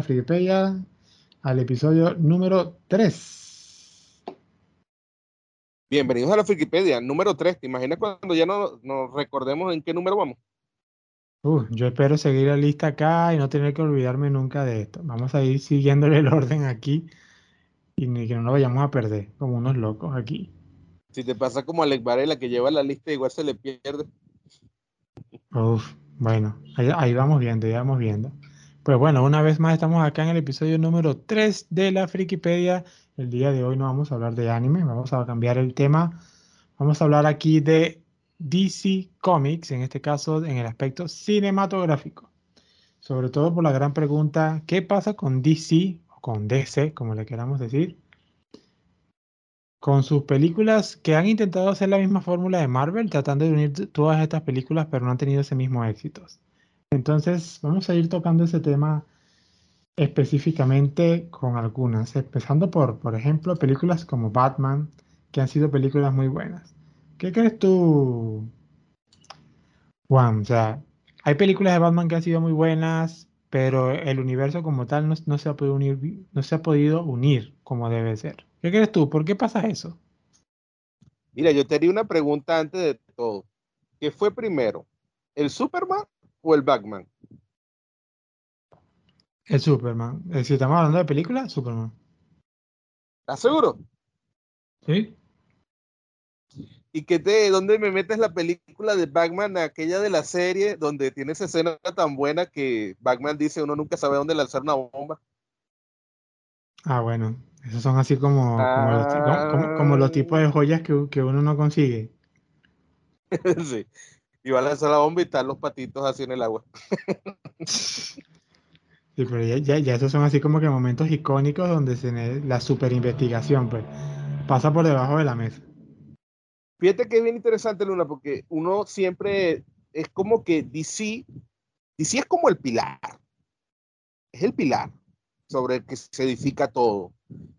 a al episodio número 3. Bienvenidos a la Frigipedia, número 3. ¿Te imaginas cuando ya no nos recordemos en qué número vamos? Uh, yo espero seguir la lista acá y no tener que olvidarme nunca de esto. Vamos a ir siguiéndole el orden aquí y ni que no nos vayamos a perder como unos locos aquí. Si te pasa como Alex Varela que lleva la lista igual se le pierde. Uf, bueno, ahí, vamos viendo, ya vamos viendo. Pues bueno, una vez más estamos acá en el episodio número 3 de la Frikipedia. El día de hoy no vamos a hablar de anime, vamos a cambiar el tema. Vamos a hablar aquí de DC Comics, en este caso en el aspecto cinematográfico. Sobre todo por la gran pregunta, ¿qué pasa con DC o con DC, como le queramos decir? con sus películas que han intentado hacer la misma fórmula de Marvel, tratando de unir todas estas películas, pero no han tenido ese mismo éxito. Entonces, vamos a ir tocando ese tema específicamente con algunas, empezando por, por ejemplo, películas como Batman, que han sido películas muy buenas. ¿Qué crees tú, Juan? O sea, hay películas de Batman que han sido muy buenas, pero el universo como tal no, se ha podido unir, no se ha podido unir como debe ser. ¿Qué crees tú? ¿Por qué pasa eso? Mira, yo te haría una pregunta antes de todo. ¿Qué fue primero? ¿El Superman o el Batman? El Superman. Eh, si estamos hablando de película, Superman. ¿Estás seguro? Sí. ¿Y qué te, dónde me metes la película de Batman, aquella de la serie, donde tiene esa escena tan buena que Batman dice uno nunca sabe dónde lanzar una bomba? Ah, bueno, esos son así como, como, los, tipos de joyas que, uno no consigue. sí. Y va a lanzar la bomba y están los patitos así en el agua. sí, pero ya, ya, esos son así como que momentos icónicos donde se la super investigación, pues, pasa por debajo de la mesa. Fíjate que es bien interesante, Luna, porque uno siempre es como que DC, DC es como el pilar. Es el pilar sobre el que se edifica todo.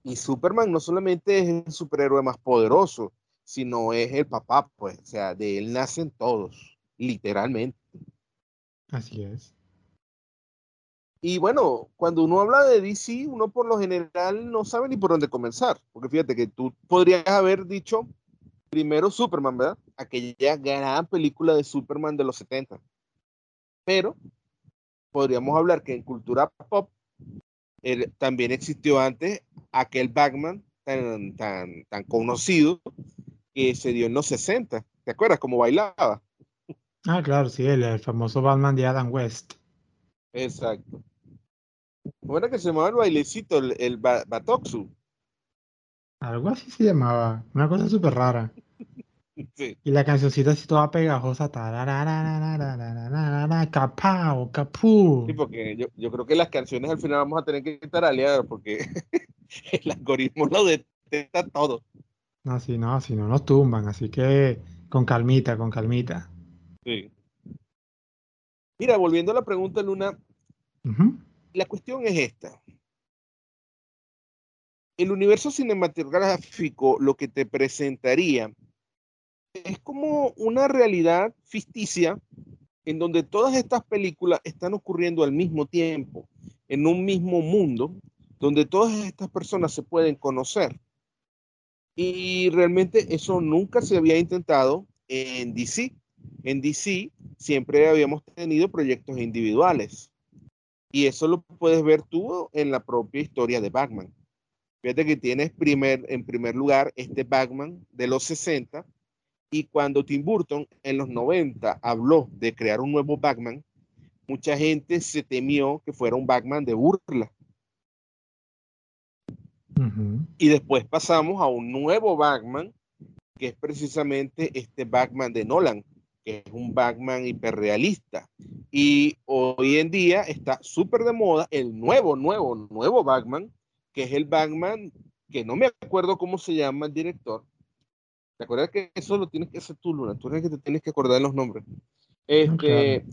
Y Superman no solamente es el superhéroe más poderoso, sino es el papá, pues, o sea, de él nacen todos, literalmente. Así es. Y bueno, cuando uno habla de DC, uno por lo general no sabe ni por dónde comenzar, porque fíjate que tú podrías haber dicho primero Superman, ¿verdad? Aquella gran película de Superman de los 70. Pero podríamos hablar que en cultura pop también existió antes aquel Batman tan, tan, tan conocido que se dio en los 60. ¿Te acuerdas cómo bailaba? Ah, claro, sí, el, famoso Batman de Adam West. Exacto. Bueno, que se llamaba el bailecito, el, el Batoxu. Algo así se llamaba, una cosa súper rara. Y la cancioncita así toda pegajosa. Capao, capú. Sí, porque yo, yo, creo que las canciones al final vamos a tener que estar aliadas porque el algoritmo lo detecta todo. No, si no, si no nos tumban, así que con calmita, con calmita. Sí. Mira, volviendo a la pregunta, Luna, la cuestión es esta. El universo cinematográfico lo que te presentaría es como una realidad ficticia en donde todas estas películas están ocurriendo al mismo tiempo, en un mismo mundo, donde todas estas personas se pueden conocer. Y realmente eso nunca se había intentado en DC. En DC siempre habíamos tenido proyectos individuales. Y eso lo puedes ver tú en la propia historia de Batman. Fíjate que tienes primer, en primer lugar este Batman de los 60, y cuando Tim Burton en los 90 habló de crear un nuevo Batman, mucha gente se temió que fuera un Batman de burla. Y después pasamos a un nuevo Batman, que es precisamente este Batman de Nolan, que es un Batman hiperrealista. Y hoy en día está súper de moda el nuevo, nuevo, nuevo Batman, que es el Batman, que no me acuerdo cómo se llama el director, ¿Te acuerdas que eso lo tienes que hacer tú, Luna? Tú eres que te tienes que acordar los nombres. Este,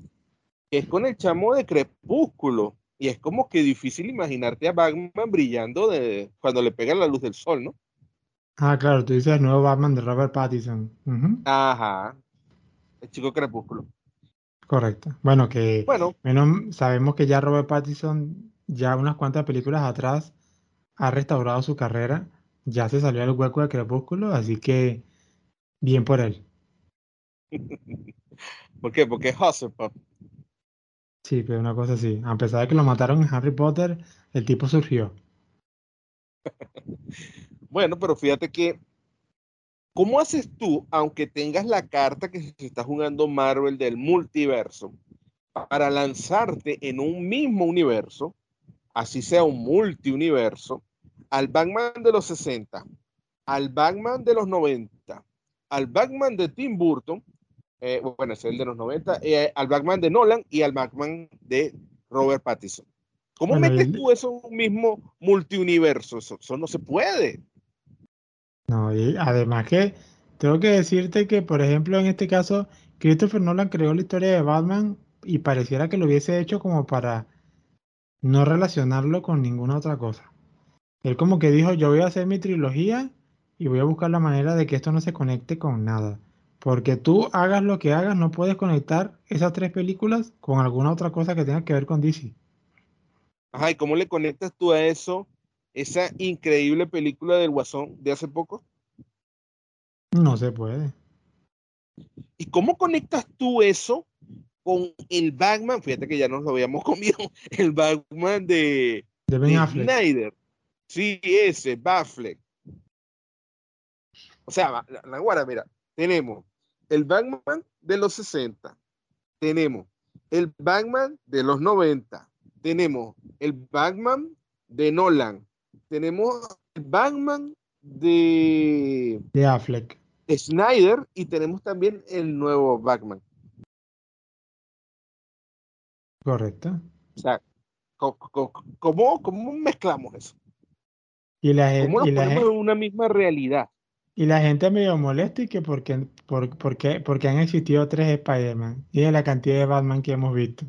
Es con el chamo de Crepúsculo. Y es como que difícil imaginarte a Batman brillando de, cuando le pega la luz del sol, ¿no? Ah, claro, tú dices el nuevo Batman de Robert Pattinson. Ajá. El chico Crepúsculo. Correcto. Bueno, que Bueno, menos sabemos que ya Robert Pattinson, ya unas cuantas películas atrás, ha restaurado su carrera, ya se salió del hueco de Crepúsculo, así que bien por él. ¿por qué? Porque es Hufflepuff. Sí, pero una cosa así. A pesar de que lo mataron en Harry Potter, el tipo surgió. Bueno, pero fíjate que, ¿cómo haces tú, aunque tengas la carta que se está jugando Marvel del multiverso, para lanzarte en un mismo universo, así sea un multiuniverso, al Batman de los 60, al Batman de los 90, al Batman de Tim Burton, eh, bueno, es el de los 90, eh, al Batman de Nolan y al Batman de Robert Pattinson. ¿Cómo Bueno, metes tú eso en un mismo multiuniverso? Eso, eso no se puede. No, y además que tengo que decirte que, por ejemplo, en este caso, Christopher Nolan creó la historia de Batman y pareciera que lo hubiese hecho como para no relacionarlo con ninguna otra cosa. Él como que dijo, yo voy a hacer mi trilogía y voy a buscar la manera de que esto no se conecte con nada. Porque tú hagas lo que hagas, no puedes conectar esas tres películas con alguna otra cosa que tenga que ver con DC. Ajá, ¿y cómo le conectas tú a eso, esa increíble película del Guasón de hace poco? No se puede. ¿Y cómo conectas tú eso con el Batman? Fíjate que ya nos lo habíamos comido, el Batman de, De Ben de Affleck. Snyder. Sí, ese, Batfleck. O sea, la, la guara, mira, tenemos el Batman de los 60, tenemos el Batman de los 90, tenemos el Batman de Nolan, tenemos el Batman de De Affleck. Snyder y tenemos también el nuevo Batman. Correcto. O sea, ¿cómo, cómo mezclamos eso? Y la, gen- ¿Cómo nos y la ponemos en una misma realidad? Y la gente medio molesta y que porque, por, porque, porque han existido tres Spider-Man y de la cantidad de Batman que hemos visto.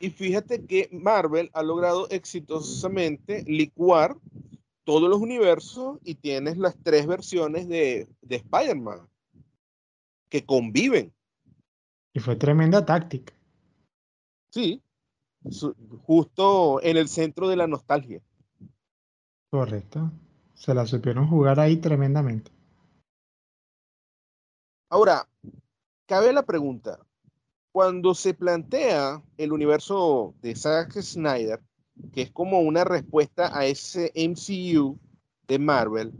Y fíjate que Marvel ha logrado exitosamente licuar todos los universos y tienes las tres versiones de, de Spider-Man que conviven. Y fue tremenda táctica. Sí, justo en el centro de la nostalgia. Correcto. Se la supieron jugar ahí tremendamente. Ahora, cabe la pregunta, cuando se plantea el universo de Zack Snyder, que es como una respuesta a ese MCU de Marvel,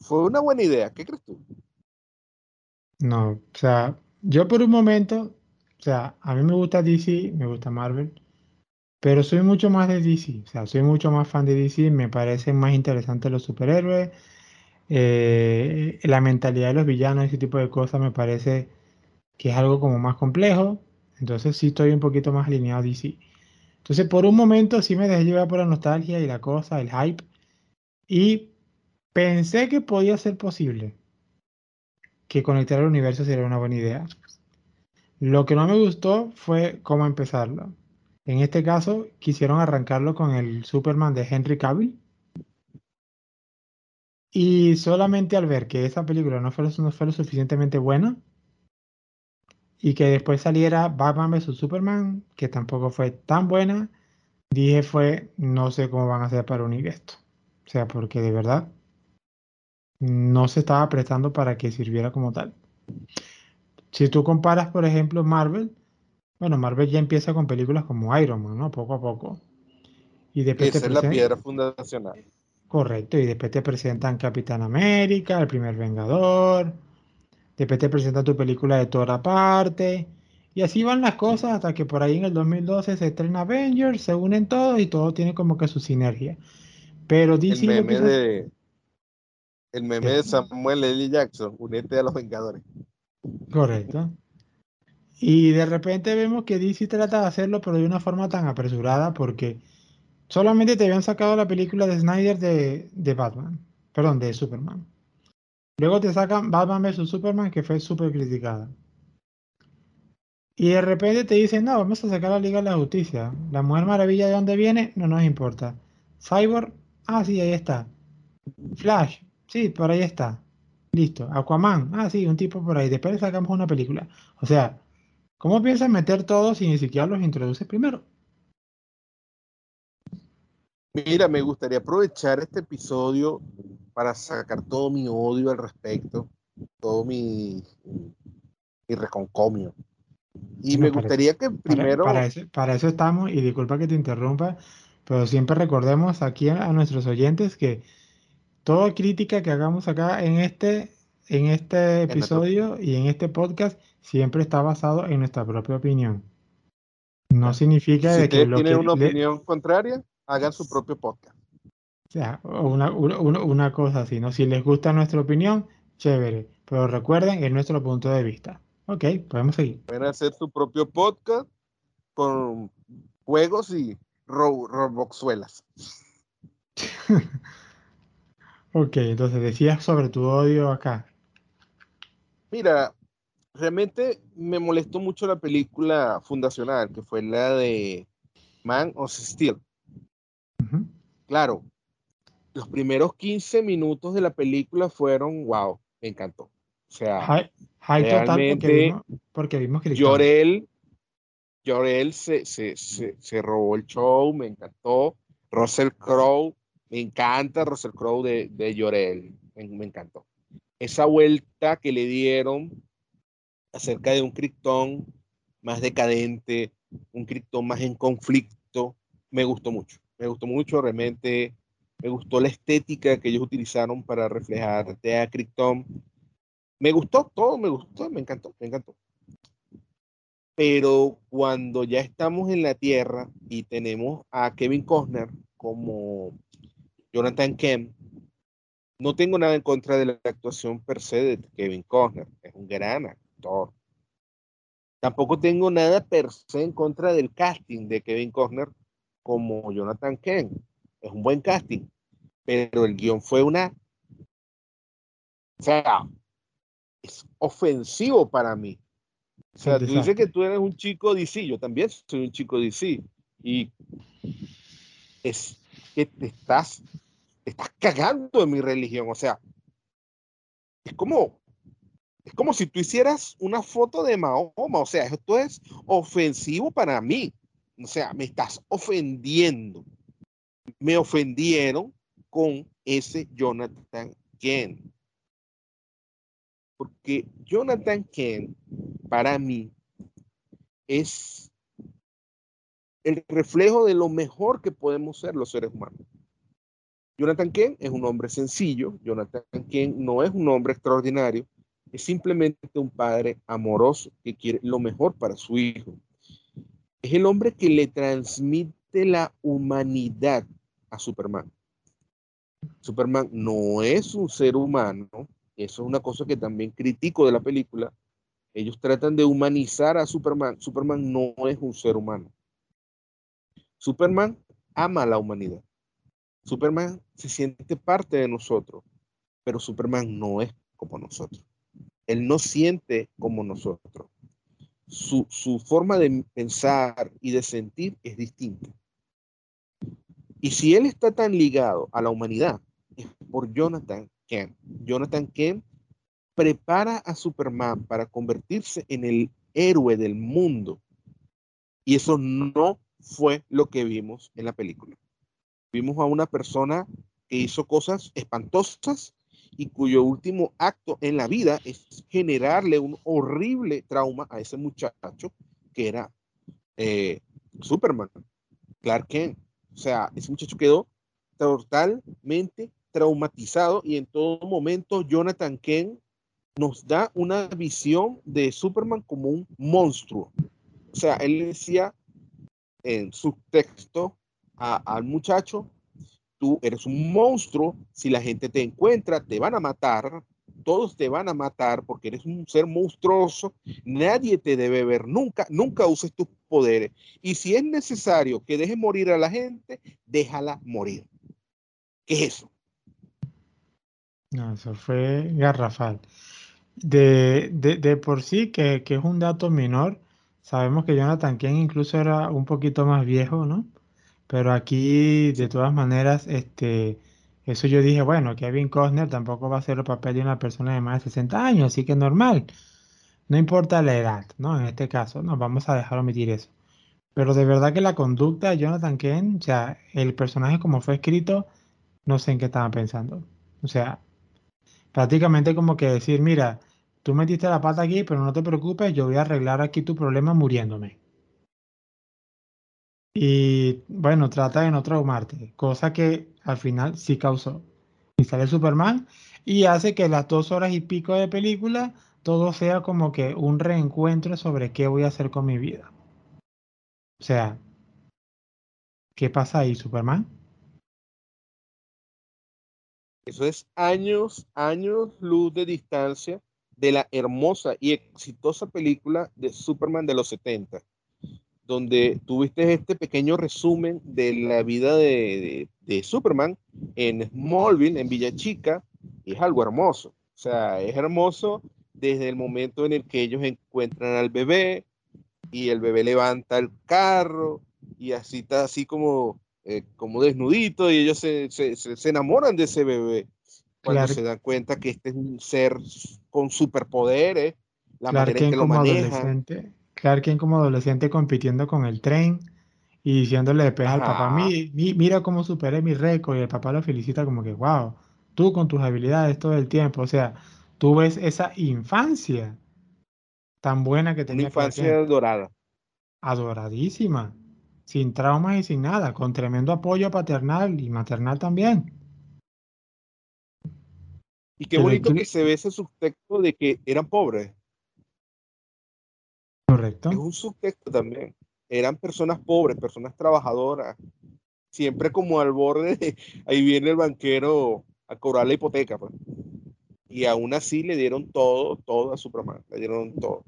fue una buena idea. ¿Qué crees tú? No, o sea, yo por un momento, o sea, a mí me gusta DC, me gusta Marvel, pero soy mucho más de DC, o sea, soy mucho más fan de DC, me parecen más interesantes los superhéroes, eh, la mentalidad de los villanos, ese tipo de cosas me parece que es algo como más complejo, entonces sí estoy un poquito más alineado a DC. Entonces por un momento sí me dejé llevar por la nostalgia y la cosa, el hype, y pensé que podía ser posible que conectar el universo sería una buena idea. Lo que no me gustó fue cómo empezarlo. En este caso, quisieron arrancarlo con el Superman de Henry Cavill. Y solamente al ver que esa película no fue, no fue lo suficientemente buena y que después saliera Batman vs Superman, que tampoco fue tan buena, dije fue, no sé cómo van a hacer para unir esto. O sea, porque de verdad no se estaba prestando para que sirviera como tal. Si tú comparas, por ejemplo, Marvel, bueno, Marvel ya empieza con películas como Iron Man, ¿no? Poco a poco. Y después te Esa es la piedra fundacional. Correcto, y después te presentan Capitán América, el primer Vengador, después te presentan tu película de Thor aparte, y así van las cosas hasta que por ahí en el 2012 se estrena Avengers, se unen todos y todo tiene como que su sinergia. Pero El DC lo meme de el meme de Samuel L. Jackson, únete a los Vengadores. Correcto. Y de repente vemos que DC trata de hacerlo, pero de una forma tan apresurada, porque solamente te habían sacado la película de Snyder de, de Batman, perdón, de Superman. Luego te sacan Batman vs Superman, que fue súper criticada. Y de repente te dicen, no, vamos a sacar la Liga de la Justicia. La Mujer Maravilla, ¿de dónde viene? No nos importa. Cyborg, ah, sí, ahí está. Flash, sí, por ahí está. Listo. Aquaman, ah, sí, un tipo por ahí. Después sacamos una película. O sea, ¿Cómo piensas meter todos si ni siquiera los introduces primero? Mira, me gustaría aprovechar este episodio para sacar todo mi odio al respecto, todo mi, mi reconcomio. Y me para, gustaría que primero, para eso, para eso estamos, y disculpa que te interrumpa, pero siempre recordemos aquí a, a nuestros oyentes que toda crítica que hagamos acá en este, en este en episodio y en este podcast siempre está basado en nuestra propia opinión. No significa si de que lo tienen una le, opinión contraria, hagan su propio podcast. o sea, una, una, una- una cosa así, ¿no? Si les gusta nuestra opinión, chévere, pero recuerden, es nuestro punto de vista. Ok, podemos seguir. Pueden hacer su propio podcast con juegos y ro roboxuelas. Ok, entonces decías sobre tu odio acá. Mira, realmente me molestó mucho la película fundacional, que fue la de Man of Steel. Claro, los primeros 15 minutos de la película fueron, wow, me encantó. O sea, High, high total porque realmente vimos, porque vimos Krypton. Llorel, Llorel se, se, se, se robó el show, me encantó. Russell Crowe, me encanta Russell Crowe de, de Llorel, me, me encantó. Esa vuelta que le dieron acerca de un Krypton más decadente, un Krypton más en conflicto, me gustó mucho. Me gustó mucho, realmente me gustó la estética que ellos utilizaron para reflejar a Krypton. Me gustó todo, me gustó, me encantó, me encantó. Pero cuando ya estamos en la Tierra y tenemos a Kevin Costner como Jonathan Kent, no tengo nada en contra de la actuación per se de Kevin Costner, es un gran actor. Tampoco tengo nada per se en contra del casting de Kevin Costner como Jonathan Kent, es un buen casting, pero el guion fue una, o sea, es ofensivo para mí. O sea, tú dices que tú eres un chico DC, yo también soy un chico DC. Y es que te estás, te estás cagando en mi religión. O sea, es como, es como si tú hicieras una foto de Mahoma. O sea, esto es ofensivo para mí. O sea, me estás ofendiendo. Me ofendieron con ese Jonathan Kent. Porque Jonathan Kent, para mí, es el reflejo de lo mejor que podemos ser los seres humanos. Jonathan Kent es un hombre sencillo, Jonathan Kent no es un hombre extraordinario, es simplemente un padre amoroso que quiere lo mejor para su hijo. Es el hombre que le transmite la humanidad a Superman. Superman no es un ser humano, eso es una cosa que también critico de la película. Ellos tratan de humanizar a Superman. Superman no es un ser humano. Superman ama a la humanidad. Superman se siente parte de nosotros, pero Superman no es como nosotros. Él no siente como nosotros. Su, forma de pensar y de sentir es distinta. Y si él está tan ligado a la humanidad, es por Jonathan Kent. Jonathan Kent prepara a Superman para convertirse en el héroe del mundo. Y eso no fue lo que vimos en la película. Vimos a una persona que hizo cosas espantosas y cuyo último acto en la vida es generarle un horrible trauma a ese muchacho que era eh, Superman, Clark Kent. O sea, ese muchacho quedó totalmente traumatizado y en todo momento Jonathan Kent nos da una visión de Superman como un monstruo. O sea, él decía en su texto al muchacho, tú eres un monstruo, si la gente te encuentra, te van a matar, todos te van a matar porque eres un ser monstruoso, nadie te debe ver nunca, nunca uses tus poderes. Y si es necesario que dejes morir a la gente, déjala morir. ¿Qué es eso? No, eso fue garrafal. De, de, de por sí, que, que es un dato menor, sabemos que Jonathan Kent incluso era un poquito más viejo, ¿no? Pero aquí, de todas maneras, este, eso yo dije, bueno, Kevin Costner tampoco va a hacer el papel de una persona de más de 60 años, así que normal. no importa la edad, ¿no? En este caso, nos vamos a dejar omitir eso. Pero de verdad que la conducta de Jonathan Kent, o sea, el personaje como fue escrito, no sé en qué estaba pensando. O sea, prácticamente como que decir, mira, tú metiste la pata aquí, pero no te preocupes, yo voy a arreglar aquí tu problema muriéndome. Y bueno, trata de no traumarte, cosa que al final sí causó. Y sale Superman y hace que las dos horas y pico de película todo sea como que un reencuentro sobre qué voy a hacer con mi vida. O sea, ¿qué pasa ahí, Superman? Eso es años, años luz de distancia de la hermosa y exitosa película de Superman de los 70, donde tuviste este pequeño resumen de la vida de, de Superman en Smallville, en Villa Chica, y es algo hermoso. O sea, es hermoso desde el momento en el que ellos encuentran al bebé y el bebé levanta el carro y así está así como, eh, como desnudito y ellos se, se, se, enamoran de ese bebé cuando se dan cuenta que este es un ser con superpoderes, la manera en que lo maneja. Clark Kent como adolescente compitiendo con el tren y diciéndole después al papá, mira cómo superé mi récord y el papá lo felicita como que, wow, tú con tus habilidades todo el tiempo, o sea, tú ves esa infancia tan buena que tenía. Una infancia dorada. Adoradísima, sin traumas y sin nada, con tremendo apoyo paternal y maternal también. Y qué bonito que se ve ese subtexto de que eran pobres. Correcto. Es un subtexto también. Eran personas pobres, personas trabajadoras. Siempre como al borde, ahí viene el banquero a cobrar la hipoteca. Pues y aún así le dieron todo, todo a Superman, le dieron todo.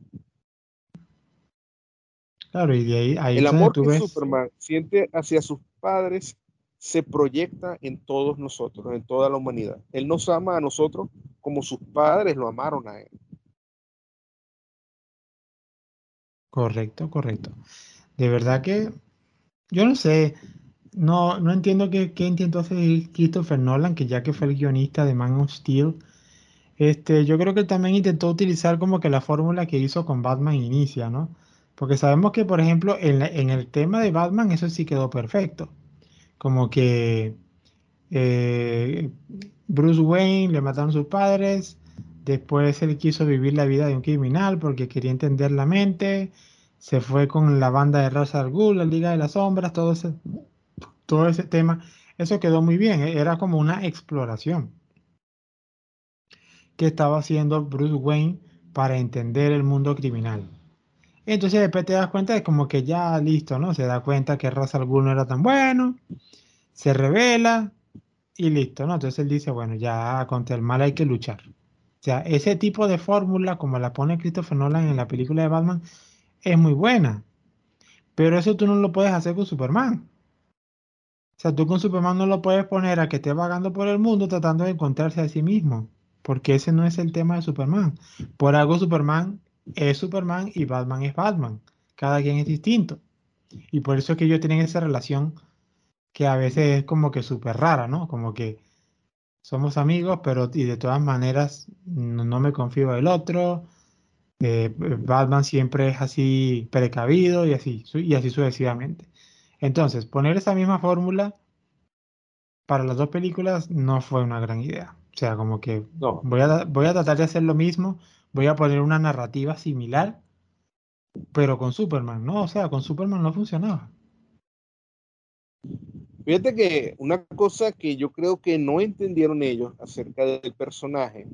Claro, y de ahí, ahí el amor que Superman siente hacia sus padres se proyecta en todos nosotros, en toda la humanidad. Él nos ama a nosotros como sus padres lo amaron a él. Correcto, correcto. De verdad que yo no sé, no, no entiendo qué, qué intentó hacer Christopher Nolan, que ya que fue el guionista de Man of Steel, este, yo creo que también intentó utilizar como que la fórmula que hizo con Batman Inicia, ¿no? Porque sabemos que, por ejemplo, en, el tema de Batman eso sí quedó perfecto. Como que eh, Bruce Wayne le mataron sus padres, después él quiso vivir la vida de un criminal porque quería entender la mente, se fue con la banda de Ra's al la Liga de las Sombras, todo ese, todo ese tema. Eso quedó muy bien, era como una exploración que estaba haciendo Bruce Wayne para entender el mundo criminal. Entonces después te das cuenta de como que ya listo, ¿no? Se da cuenta que Raza alguno no era tan bueno, se revela y listo, ¿no? Entonces él dice, bueno, ya contra el mal hay que luchar. O sea, ese tipo de fórmula, como la pone Christopher Nolan en la película de Batman, es muy buena. Pero eso tú no lo puedes hacer con Superman. O sea, tú con Superman no lo puedes poner a que esté vagando por el mundo tratando de encontrarse a sí mismo porque ese no es el tema de Superman. Por algo Superman es Superman y Batman es Batman. Cada quien es distinto. Y por eso es que ellos tienen esa relación que a veces es como que súper rara, ¿no? Como que somos amigos, pero y de todas maneras no, me confío del otro. Eh, Batman siempre es así precavido y así, y así sucesivamente. Entonces, poner esa misma fórmula para las dos películas no fue una gran idea. O sea, como que voy, a, voy a tratar de hacer lo mismo, voy a poner una narrativa similar, pero con Superman, ¿no? O sea, con Superman no funcionaba. Fíjate que una cosa que yo creo que no entendieron ellos acerca del personaje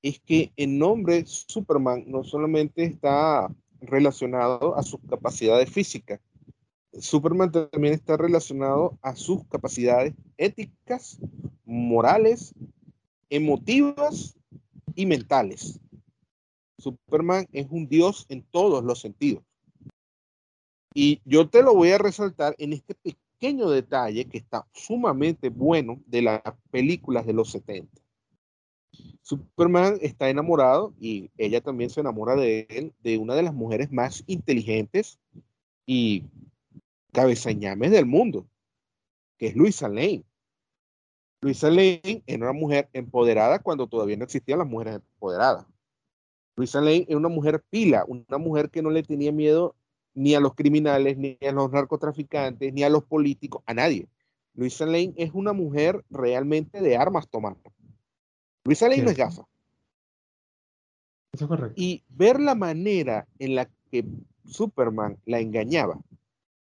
es que el nombre Superman no solamente está relacionado a sus capacidades físicas, Superman también está relacionado a sus capacidades éticas, morales emotivas y mentales. Superman es un dios en todos los sentidos. Y yo te lo voy a resaltar en este pequeño detalle que está sumamente bueno de las películas de los 70. Superman está enamorado y ella también se enamora de él, de una de las mujeres más inteligentes y cabezañames del mundo, que es Luisa Lane. Luisa Lane era una mujer empoderada cuando todavía no existían las mujeres empoderadas. Luisa Lane es una mujer pila, una mujer que no le tenía miedo ni a los criminales, ni a los narcotraficantes, ni a los políticos, a nadie. Luisa Lane es una mujer realmente de armas tomar. Luisa Lane no es gafa. Eso es correcto. Y ver la manera en la que Superman la engañaba,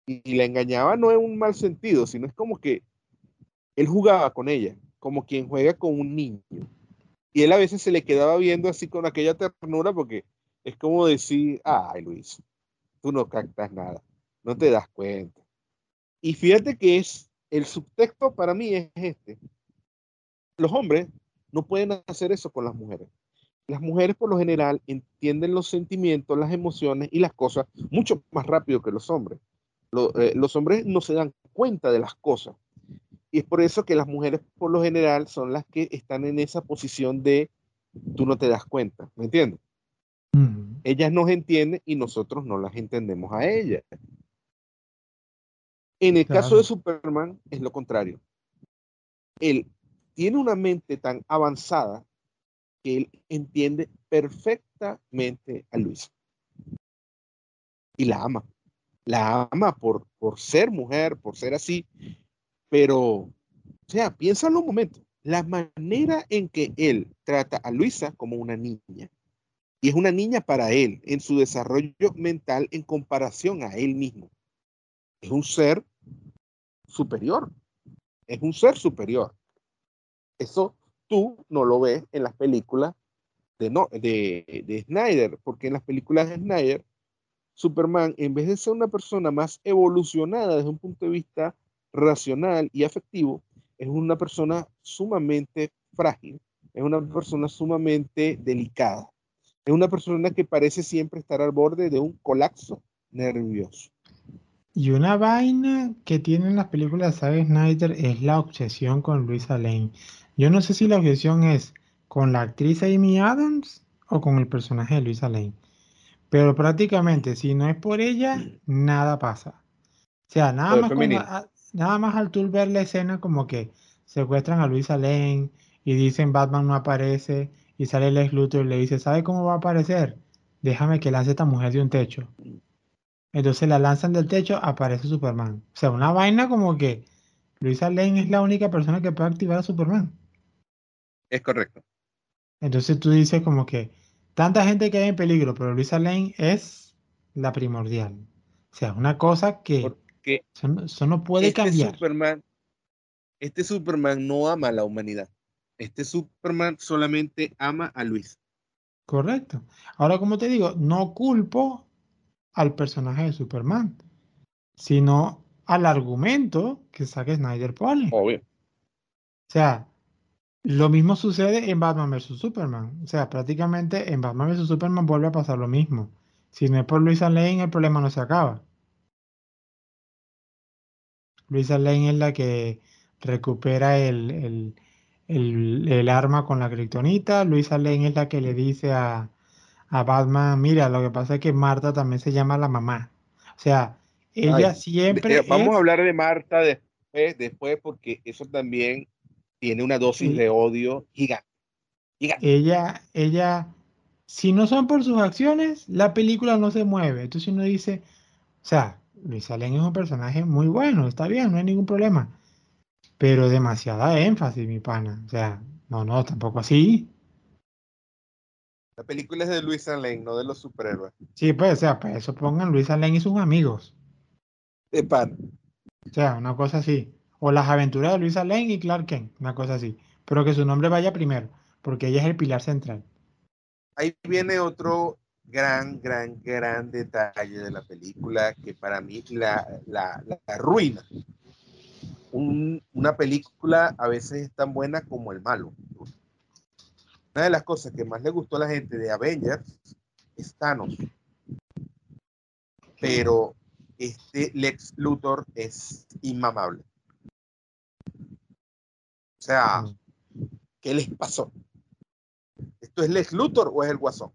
y la engañaba no en un mal sentido, sino es como que él jugaba con ella, como quien juega con un niño. Y él a veces se le quedaba viendo así con aquella ternura porque es como decir, ay Luis, tú no captas nada, no te das cuenta. Y fíjate que es, el subtexto para mí es este. Los hombres no pueden hacer eso con las mujeres. Las mujeres por lo general entienden los sentimientos, las emociones y las cosas mucho más rápido que los hombres. Eh, los hombres no se dan cuenta de las cosas. Y es por eso que las mujeres por lo general son las que están en esa posición de tú no te das cuenta, ¿me entiendes? Ellas nos entienden y nosotros no las entendemos a ellas. En el caso de Superman es lo contrario. Él tiene una mente tan avanzada que él entiende perfectamente a Luis. Y la ama. La ama por, por ser mujer, por ser así. Pero, o sea, piénsalo un momento. La manera en que él trata a Luisa como una niña y es una niña para él en su desarrollo mental en comparación a él mismo. Es un ser superior. Es un ser superior. Eso tú no lo ves en las películas de, no, de, de Snyder, porque en las películas de Snyder, Superman, en vez de ser una persona más evolucionada desde un punto de vista racional y afectivo, es una persona sumamente frágil, es una persona sumamente delicada. Es una persona que parece siempre estar al borde de un colapso nervioso. Y una vaina que tienen las películas de Zack Snyder es la obsesión con Luisa Lane. Yo no sé si la obsesión es con la actriz Amy Adams o con el personaje de Luisa Lane. Pero prácticamente, si no es por ella, nada pasa. O sea, nada más, nada más al tú ver la escena como que secuestran a Luisa Lane y dicen Batman no aparece y sale el Luthor y le dice, ¿sabe cómo va a aparecer? Déjame que lance esta mujer de un techo. Entonces la lanzan del techo, aparece Superman. O sea, una vaina como que Luisa Lane es la única persona que puede activar a Superman. Es correcto. Entonces tú dices como que tanta gente que hay en peligro, pero Luisa Lane es la primordial. O sea, una cosa que eso, no puede este cambiar. Superman, este Superman no ama a la humanidad. Este Superman solamente ama a Luis. Correcto. Ahora, como te digo, no culpo al personaje de Superman, sino al argumento que saque Snyder pone. Obvio. O sea, lo mismo sucede en Batman vs. Superman. O sea, prácticamente en Batman vs. Superman vuelve a pasar lo mismo. Si no es por Luisa Lane, el problema no se acaba. Luisa Lane es la que recupera el el, arma con la kriptonita. Luisa Lane es la que le dice a, Batman, mira, lo que pasa es que Marta también se llama la mamá. O sea, ella siempre... vamos a hablar de Marta después, después porque eso también tiene una dosis de odio gigante, Ella, ella, si no son por sus acciones, la película no se mueve. Entonces uno dice, o sea, Luisa Lane es un personaje muy bueno, está bien, no hay ningún problema pero demasiada énfasis, mi pana. O sea, no, no, tampoco así. La película es de Luisa Lane, no de los superhéroes. Sí, pues, o sea, pues eso pongan Luisa Lane y sus amigos. De pan. O sea, una cosa así. O las aventuras de Luisa Lane y Clark Kent, una cosa así. Pero que su nombre vaya primero, porque ella es el pilar central. Ahí viene otro gran, gran, gran detalle de la película que para mí la, la, la una película a veces es tan buena como el malo. Una de las cosas que más le gustó a la gente de Avengers es Thanos. Pero este Lex Luthor es inmamable. O sea, ¿qué les pasó? ¿Esto es Lex Luthor o es el Guasón?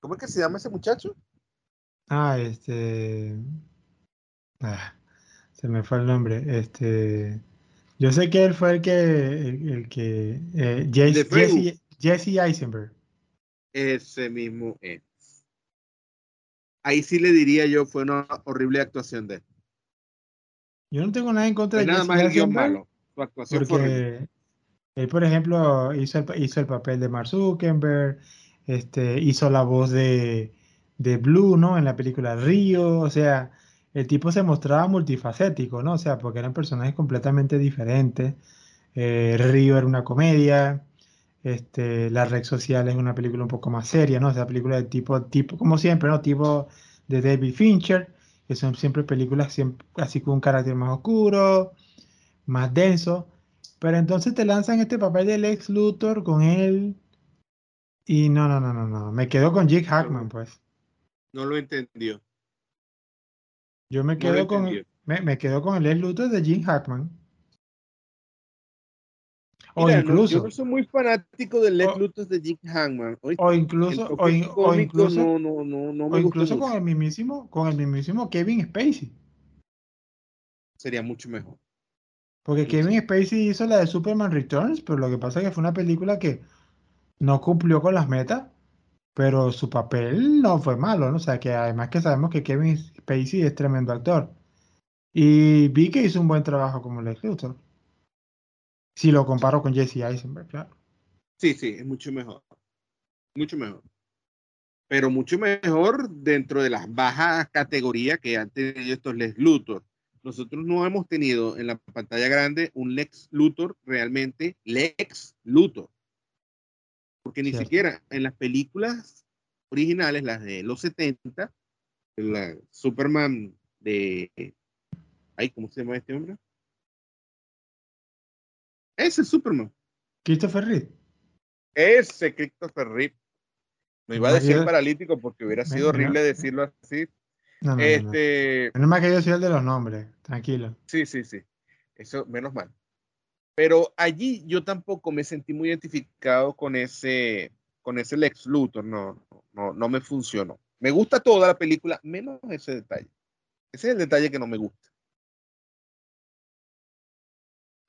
¿Cómo es que se llama ese muchacho? Ah, este. Ah. Se me fue el nombre. Este, yo sé que él fue el que, el, que eh, Jesse, Jesse, Eisenberg. Ese mismo es. Ahí sí le diría yo, fue una horrible actuación de él. Yo no tengo nada en contra de nada Jesse más el guion malo. Su actuación fue porque él, por ejemplo, hizo el, hizo el papel de Mark Zuckerberg, este, hizo la voz de, de Blue, ¿no? En la película Río, o sea, el tipo se mostraba multifacético, ¿no? O sea, porque eran personajes completamente diferentes. Eh, era una comedia, este, La Red Social es una película un poco más seria, ¿no? O sea, película de tipo, tipo, como siempre, ¿no? Tipo de David Fincher, que son siempre películas así con un carácter más oscuro, más denso. Pero entonces te lanzan este papel del ex Luthor con él. Y no, no, no, no, no. Me quedo con Jake Hackman, pues. No lo entendió. Yo me No quedo con, me, me quedo con el ex Luthor de Jim Hackman. O Mira, no, yo incluso, no soy muy fanático del Lex O- Luthor de Jim Hackman. o incluso, o, in- o cómico incluso, no, no, no, no o incluso mucho. con el mismísimo, con el mismísimo Kevin Spacey. Sería mucho mejor. Porque Kevin. Spacey hizo la de Superman Returns, pero lo que pasa es que fue una película que no cumplió con las metas, pero su papel no fue malo, ¿no? O sea, que además que sabemos que Kevin Spacey es tremendo actor. Y vi que hizo un buen trabajo como Lex Luthor. Si lo comparo con Jesse Eisenberg, claro. Sí, sí, es mucho mejor. Mucho mejor. Pero mucho mejor dentro de las bajas categorías que han tenido estos Lex Luthor. Nosotros no hemos tenido en la pantalla grande un Lex Luthor realmente Lex Luthor. Porque ni Cierto. siquiera en las películas originales, las de los 70, la Superman de... Ay, ¿cómo se llama este hombre? Ese es Superman. Christopher Reeve. Ese Christopher Reeve. Me iba a decir yo- paralítico porque hubiera sido horrible decirlo así. No, no, no, no. Este, Menos mal que yo soy el de los nombres, tranquilo. sí, sí, sí. Eso, menos mal. Pero allí yo tampoco me sentí muy identificado con ese, con ese Lex Luthor. No, no, no me funcionó. Me gusta toda la película, menos ese detalle. Ese es el detalle que no me gusta.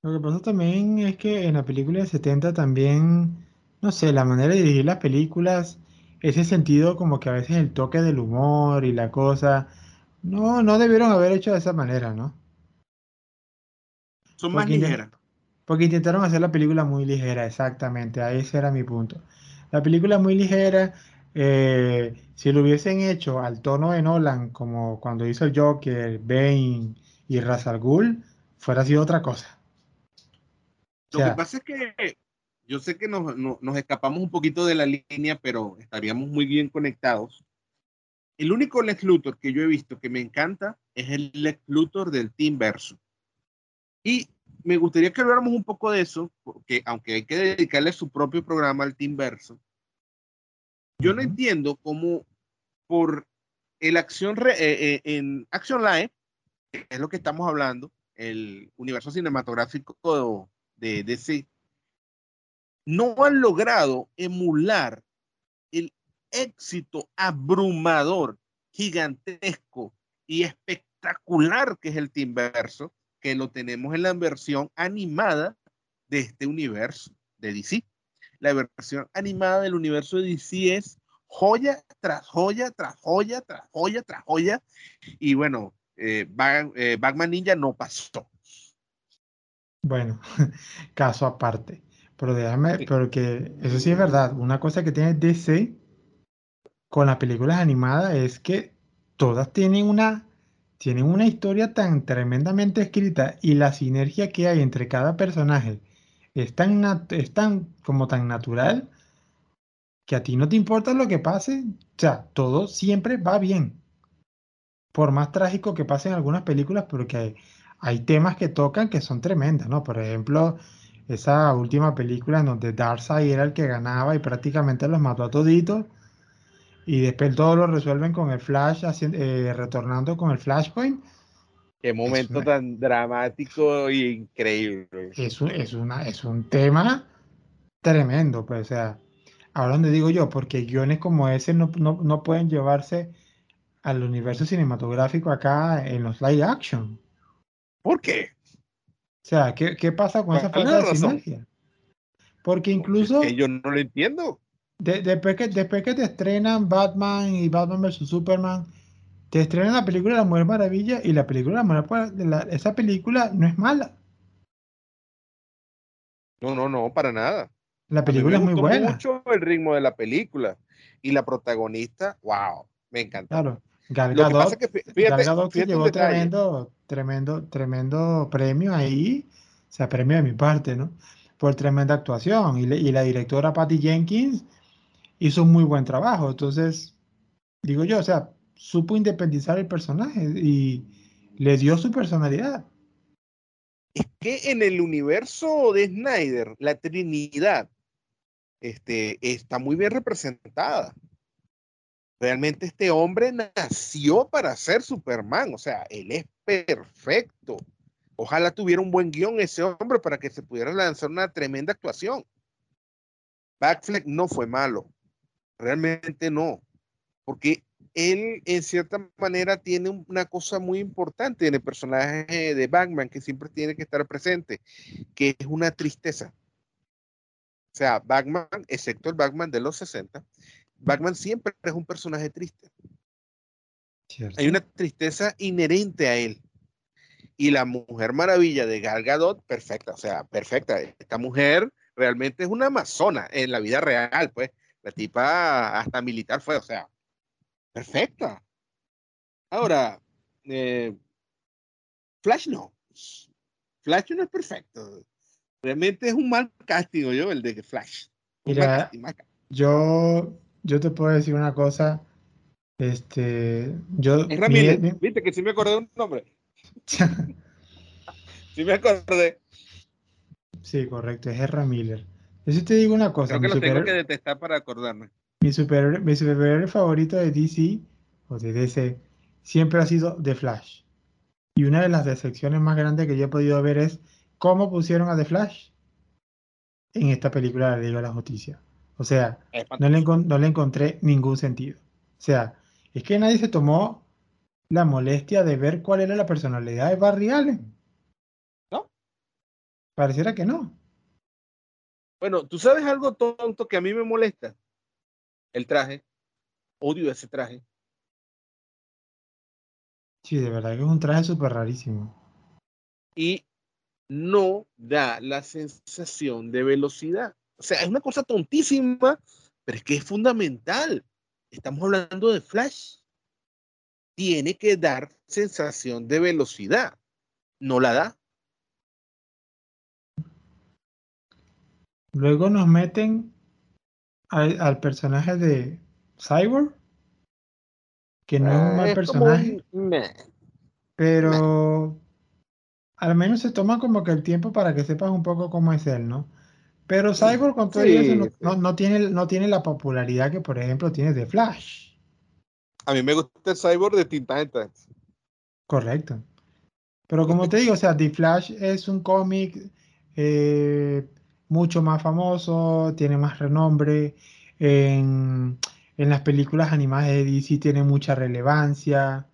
Lo que pasa también es que en la película de 70 también, no sé, la manera de dirigir las películas, ese sentido como que a veces el toque del humor y la cosa, no, no debieron haber hecho de esa manera, ¿no? Son más Porque ligeras. Porque intentaron hacer la película muy ligera, exactamente, ahí ese era mi punto. La película muy ligera, eh, si lo hubiesen hecho al tono de Nolan, como cuando hizo el Joker, Bane y Ra's al Ghul, fuera sido otra cosa. O Lo que sea, pasa es que yo sé que nos, no- nos escapamos un poquito de la línea, pero estaríamos muy bien conectados. El único Lex Luthor que yo he visto que me encanta es el Lex Luthor del Team Verso. Y me gustaría que habláramos un poco de eso, porque aunque hay que dedicarle su propio programa al Team Verso, yo no entiendo cómo por el acción eh, eh, en Action Live, que es lo que estamos hablando, el universo cinematográfico de DC, no han logrado emular el éxito abrumador, gigantesco y espectacular que es el Teamverso, que lo tenemos en la versión animada de este universo de DC. La versión animada del universo de DC es joya tras joya, tras joya, tras joya, tras joya. Y bueno, eh, Bag- eh, Batman Ninja no pasó. Bueno, caso aparte. Pero déjame, Sí. pero que eso sí es verdad. Una cosa que tiene DC con las películas animadas es que todas tienen una, tienen una historia tan tremendamente escrita y la sinergia que hay entre cada personaje es tan, como tan natural que a ti no te importa lo que pase. O sea, todo siempre va bien. Por más trágico que pase en algunas películas, porque hay, hay temas que tocan que son tremendas, ¿no? Por ejemplo, esa última película en donde Darkseid era el que ganaba y prácticamente los mató a toditos. Y después todo lo resuelven con el Flash, eh, retornando con el Flashpoint. Qué momento una- tan dramático y increíble. Es un, es una, es un tema tremendo, pues, o sea, ahora donde digo yo, porque guiones como ese no, no, no pueden llevarse al universo cinematográfico acá en los live action. ¿Por qué? O sea, ¿qué, qué pasa con esa ¿Cuál es falta de sinergia? Porque Es incluso, que yo no lo entiendo. Después, que, después que te estrenan Batman y Batman vs. Superman, te estrenan la película La Mujer Maravilla y la película La Mujer esa película no es mala. No, no, no, para nada. La película es muy buena. mucho el ritmo de la película y la protagonista, wow, me encanta. Claro. Gal Gadot, que, llevó tremendo, tremendo, tremendo premio ahí, o sea, premio de mi parte, ¿no? Por tremenda actuación. Y, y la directora Patty Jenkins hizo un muy buen trabajo. Entonces, digo yo, o sea, supo independizar el personaje y le dio su personalidad. Es que en el universo de Snyder, la Trinidad este, está muy bien representada. Realmente este hombre nació para ser Superman, o sea, él es perfecto. Ojalá tuviera un buen guion ese hombre para que se pudiera lanzar una tremenda actuación. Backfleck no fue malo, realmente no, porque él en cierta manera tiene una cosa muy importante en el personaje de Batman que siempre tiene que estar presente, que es una tristeza. O sea, Batman, excepto el Batman de los 60, Batman siempre es un personaje triste. Hay una tristeza inherente a él. Y la Mujer Maravilla de Gal Gadot, perfecta, o sea, perfecta. Esta mujer realmente es una amazona en la vida real, pues. La tipa hasta militar fue, o sea, perfecta. Ahora, eh, Flash no. Flash no es perfecto. Realmente es un mal castigo yo, el de Flash. Mira, yo yo te puedo decir una cosa. Este, yo. Es Ramírez, viste que sí me acordé de un nombre. sí me acordé. Sí, correcto, es Ezra Miller. Yo sí te digo una cosa. Creo que lo tengo que detestar para acordarme. Mi superhéroe, mi superhéroe favorito de DC, o de DC, siempre ha sido The Flash. Y una de las decepciones más grandes que yo he podido ver es cómo pusieron a The Flash en esta película de la Liga de la Justicia. O sea, no le, no le encontré ningún sentido. O sea, es que nadie se tomó la molestia de ver cuál era la personalidad de Barry Allen. ¿No? Pareciera que no. Bueno, ¿tú sabes algo tonto que a mí me molesta? El traje. Odio ese traje. Sí, de verdad que es un traje súper rarísimo. Y no da la sensación de velocidad. O sea, es una cosa tontísima, pero es que es fundamental. Estamos hablando de Flash. Tiene que dar sensación de velocidad. No la da. Luego nos meten al, personaje de Cyborg, que no es un mal ah, personaje, pero al menos se toma como que el tiempo para que sepas un poco cómo es él, ¿no? Pero Cyborg con todo eso no, tiene, no tiene la popularidad que, por ejemplo, tiene de Flash. A mí me gusta el Cyborg de Teen Titans. Correcto. Pero como te digo, o sea, The Flash es un cómic eh, mucho más famoso, tiene más renombre. En, en, las películas animadas de DC tiene mucha relevancia.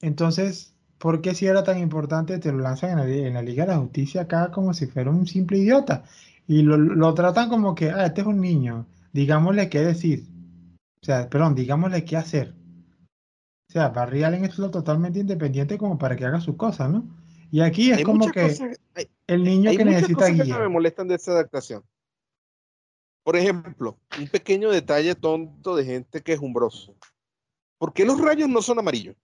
Entonces, ¿por qué si era tan importante te lo lanzan en la, en la Liga de la Justicia acá como si fuera un simple idiota? y lo, tratan como que, ah, este es un niño, digámosle qué decir. O sea, perdón, digámosle qué hacer. O sea, Barry Allen es lo totalmente independiente como para que haga sus cosas, ¿no? Y aquí es como que el niño que necesita guía. Que me molestan de esa adaptación. Por ejemplo, un pequeño detalle tonto de gente que es umbroso. ¿Por qué los rayos no son amarillos?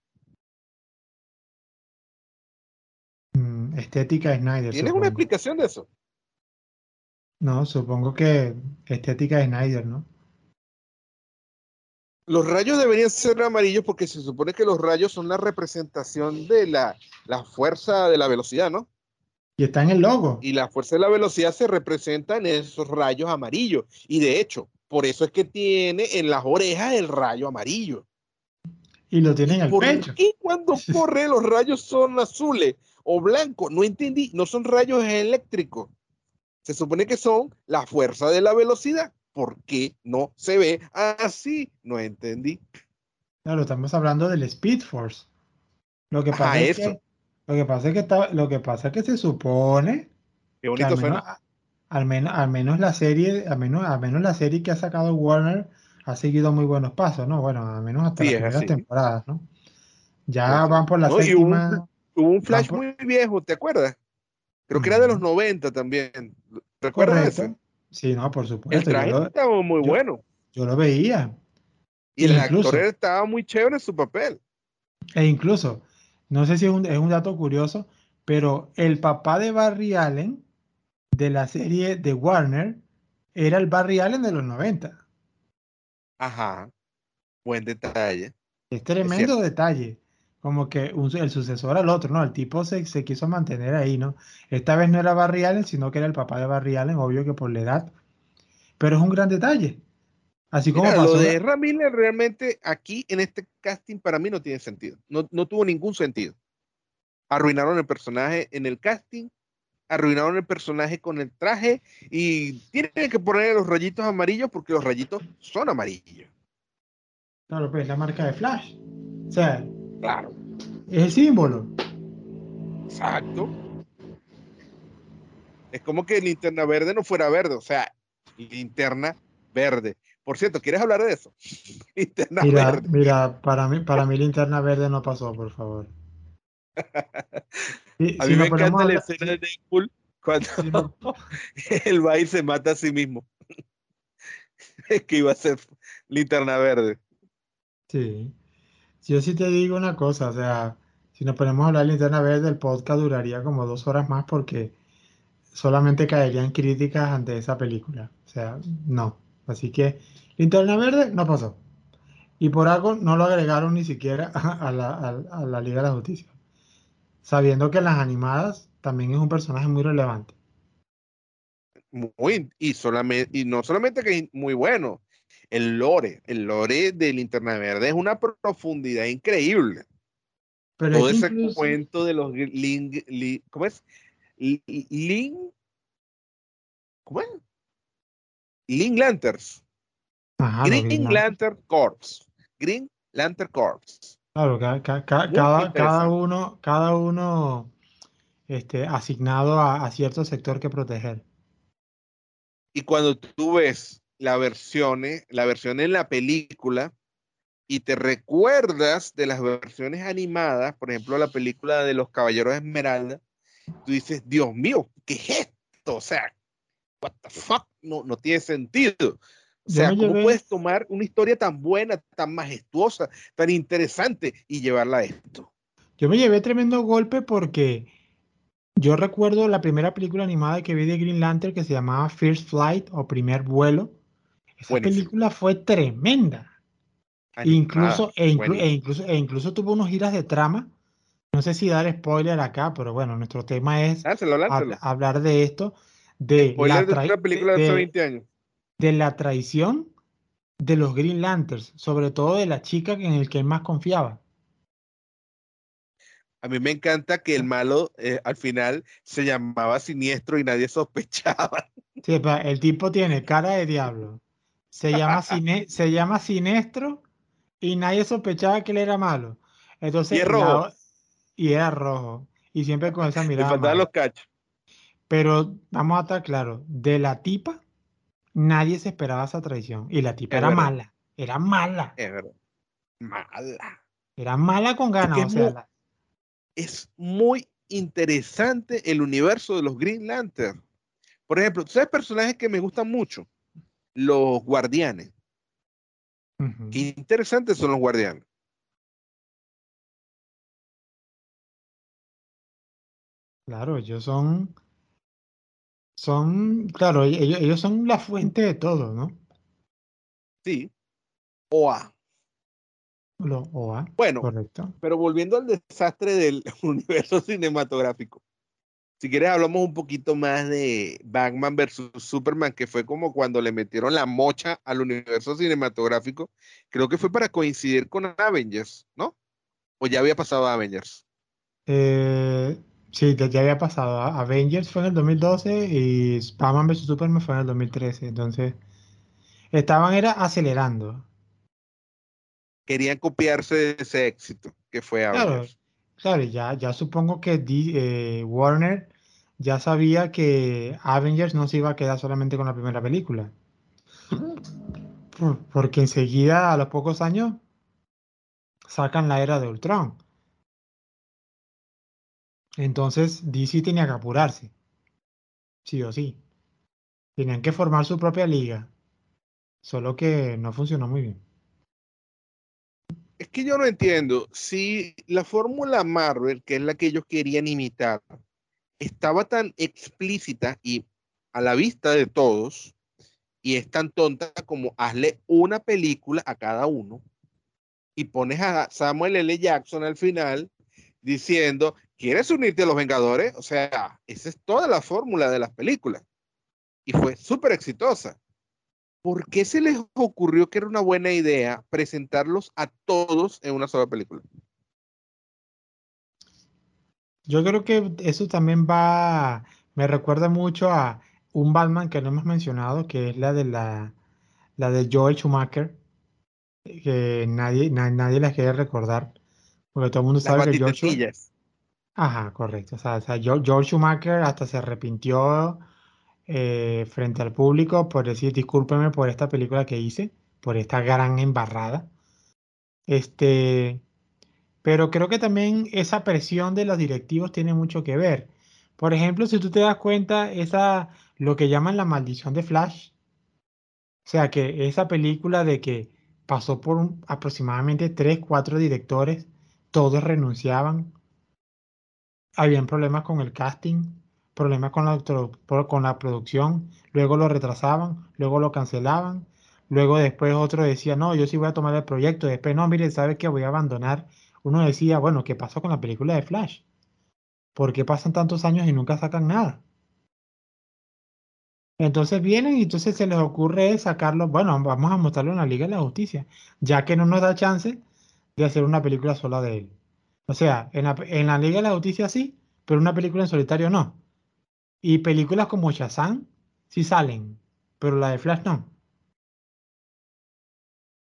Mm, estética Snyder. ¿Tienes una explicación de eso? No, supongo que estética de Snyder, ¿no? Los rayos deberían ser amarillos porque se supone que los rayos son la representación de la, fuerza de la velocidad, ¿no? Y está en el logo. Y la fuerza de la velocidad se representa en esos rayos amarillos. Y de hecho, por eso es que tiene en las orejas el rayo amarillo. Y lo tiene en el pecho. Y cuando corre los rayos son azules o blancos? No entendí, no son rayos eléctricos se supone que son la fuerza de la velocidad. ¿Por qué no se ve así? No entendí. Claro, estamos hablando del Speed Force. Lo que pasa es que lo que pasa es que está, lo que pasa es que se supone Qué bonito que al menos, al menos la serie, al menos, al menos la serie que ha sacado Warner ha seguido muy buenos pasos, ¿no? Bueno, al menos hasta las primeras temporadas, ¿no? Ya van por la séptima. Hubo un, Flash muy viejo, ¿te acuerdas? Creo que era de los 90 también. ¿Recuerdas eso? Sí, no, por supuesto. El traje estaba muy bueno. Yo lo veía. Y el actor estaba muy chévere en su papel. E incluso, no sé si es un, es un dato curioso, pero el papá de Barry Allen de la serie de Warner era el Barry Allen de los 90. Ajá. Buen detalle. Es tremendo detalle. Como que el sucesor al otro, ¿no? El tipo se, se, quiso mantener ahí, ¿no? Esta vez no era Barry Allen, sino que era el papá de Barry Allen, obvio que por la edad. Pero es un gran detalle. Así como Lo de Ramírez realmente aquí en este casting para mí no tiene sentido. No, no tuvo ningún sentido. Arruinaron el personaje en el casting arruinaron el personaje con el traje y tienen que poner los rayitos amarillos porque los rayitos son amarillos. Claro, pues la marca de Flash. O sea, claro. Es el símbolo. Exacto. Es como que linterna verde no fuera verde, o sea, linterna verde. Por cierto, ¿quieres hablar de eso? linterna mira, verde. Mira, para mí, para mí linterna verde no pasó, por favor. a mí me encanta la escena de Deadpool cuando el va se mata a sí mismo. es que iba a ser linterna verde. Sí. Yo sí te digo una cosa, o sea, si nos ponemos a hablar de linterna verde, el podcast duraría como dos horas más porque solamente caerían críticas ante esa película. O sea, no. Así que linterna verde no pasó. Y por algo no lo agregaron ni siquiera a la, a la Liga de la Justicia sabiendo que en las animadas también es un personaje muy relevante. Muy, y, solamente, y no solamente que es muy bueno, el lore, el lore de Linterna Verde es una profundidad increíble. Pero Todo ese cuento de los Link, ¿cómo es? Link, ¿cómo es? Link Lanterns. Green Lantern Corps. Green Lantern Corps. Claro, cada, cada, uno, cada uno este, asignado a, cierto sector que proteger. Y cuando tú ves la versión, la versión en la película y te recuerdas de las versiones animadas, por ejemplo, la película de los Caballeros de Esmeralda, tú dices, Dios mío, ¿qué es esto? O sea, what the fuck, no, no tiene sentido. O sea, ¿cómo puedes tomar una historia tan buena, tan majestuosa, tan interesante y llevarla a esto? Yo me llevé tremendo golpe porque yo recuerdo la primera película animada que vi de Green Lantern que se llamaba First Flight o Primer Vuelo. Esa película fue tremenda. incluso, e, e, incluso, e incluso tuvo unos giras de trama. No sé si dar spoiler acá, pero bueno, nuestro tema es hablar de esto. De la de película de hace 20 años de la traición de los Green Lanterns, sobre todo de la chica en el que él más confiaba. A mí me encanta que el malo eh, al final se llamaba siniestro y nadie sospechaba. Sí, el tipo tiene cara de diablo. Se llama, se llama siniestro y nadie sospechaba que él era malo. Entonces, y, rojo. y era rojo. Y siempre con esa mirada. los cachos. Pero vamos a estar claros, de la tipa Nadie se esperaba esa traición. Y la tipa era mala. Era mala. Es verdad. Mala. Era mala con ganas. Es muy interesante el universo de los Green Lantern. Por ejemplo, ¿sabes personajes que me gustan mucho? Los guardianes. Qué interesantes son los guardianes. Claro, ellos son son, claro, ellos, ellos son la fuente de todo, ¿no? Sí. OA. Lo, OA. Bueno, correcto. Pero volviendo al desastre del universo cinematográfico. Si quieres, hablamos un poquito más de Batman versus Superman, que fue como cuando le metieron la mocha al universo cinematográfico. Creo que fue para coincidir con Avengers, ¿no? ¿O ya había pasado Avengers? Eh, Sí, ya, había pasado. Avengers fue en el 2012 y Batman vs Superman fue en el 2013. Entonces, estaban era acelerando. Querían copiarse de ese éxito que fue Avengers. Claro, claro ya, ya supongo que eh, Warner ya sabía que Avengers no se iba a quedar solamente con la primera película. porque enseguida, a los pocos años, sacan la era de Ultron. Entonces DC tenía que apurarse. Sí o sí. Tenían que formar su propia liga. Solo que no funcionó muy bien. Es que yo no entiendo. Si la fórmula Marvel, que es la que ellos querían imitar, estaba tan explícita y a la vista de todos, y es tan tonta como hazle una película a cada uno y pones a Samuel L. Jackson al final diciendo, ¿quieres unirte a los Vengadores? O sea, esa es toda la fórmula de las películas. Y fue súper exitosa. ¿Por qué se les ocurrió que era una buena idea presentarlos a todos en una sola película? Yo creo que eso también va, me recuerda mucho a un Batman que no hemos mencionado, que es la de la, la de Joel Schumacher, que nadie, nadie la quiere recordar, porque todo el mundo sabe que George... Ajá, correcto. O sea, George Schumacher hasta se arrepintió eh, frente al público por decir discúlpeme por esta película que hice, por esta gran embarrada. Este, pero creo que también esa presión de los directivos tiene mucho que ver. Por ejemplo, si tú te das cuenta, esa, lo que llaman la maldición de Flash, o sea, que esa película de que pasó por aproximadamente 3, 4 directores, todos renunciaban, habían problemas con el casting, problemas con la, producción, luego lo retrasaban, luego lo cancelaban, luego después otro decía, no, yo sí voy a tomar el proyecto, después no, mire, sabe que voy a abandonar. Uno decía, bueno, ¿qué pasó con la película de Flash? ¿Por qué pasan tantos años y nunca sacan nada? Entonces vienen y entonces se les ocurre sacarlo, bueno, vamos a mostrarlo en la Liga de la Justicia, ya que no nos da chance de hacer una película sola de él. O sea, en la, en la Liga de la Justicia sí, pero una película en solitario no. Y películas como Shazam sí salen, pero la de Flash no.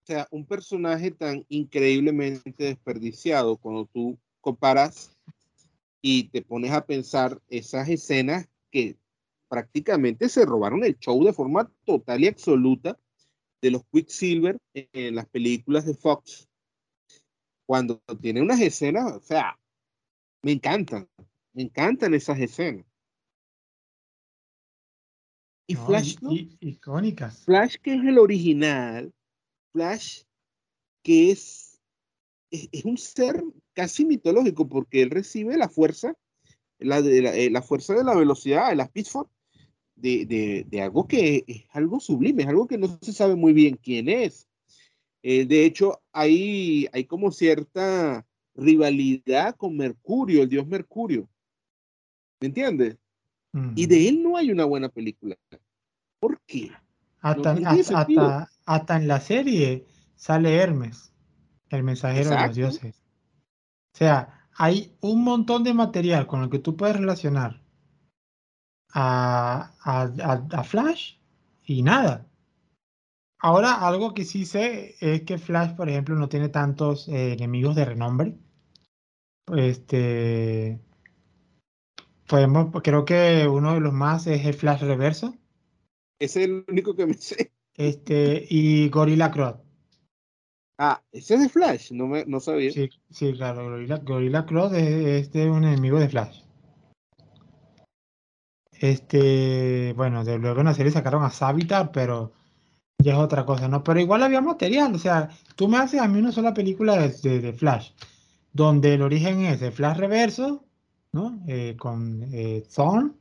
O sea, un personaje tan increíblemente desperdiciado cuando tú comparas y te pones a pensar esas escenas que prácticamente se robaron el show de forma total y absoluta de los Quicksilver en las películas de Fox. Cuando tiene unas escenas, o sea, me encantan, me encantan esas escenas. Y Flash, ¿no? icónicas. Flash que es el original, Flash que es, es, un ser casi mitológico porque él recibe la fuerza, la, de, la, eh, la fuerza de la velocidad, de la speed de, de, algo que es algo sublime, es algo que no se sabe muy bien quién es. Eh, de hecho, hay, hay como cierta rivalidad con Mercurio, el dios Mercurio. ¿Me entiendes? Y de él no hay una buena película. ¿Por qué? Hasta, hasta, en la serie sale Hermes, el mensajero de los dioses. O sea, hay un montón de material con el que tú puedes relacionar a, Flash y nada. Ahora, algo que sí sé es que Flash, por ejemplo, no tiene tantos eh, enemigos de renombre. Este. Podemos, creo que uno de los más es el Flash Reverso. Ese es el único que me sé. Este, y Gorilla Cross. Ah, ese es de Flash, no, me, no sabía. Sí, sí claro, Gorilla, Gorilla Cross es, es un enemigo de Flash. Este, bueno, de luego en la serie sacaron a Savitar, pero ya es otra cosa, ¿no? Pero igual había material, o sea, tú me haces a mí una sola película de, de, Flash, donde el origen es de Flash reverso, ¿no? Eh, con eh, Thorn,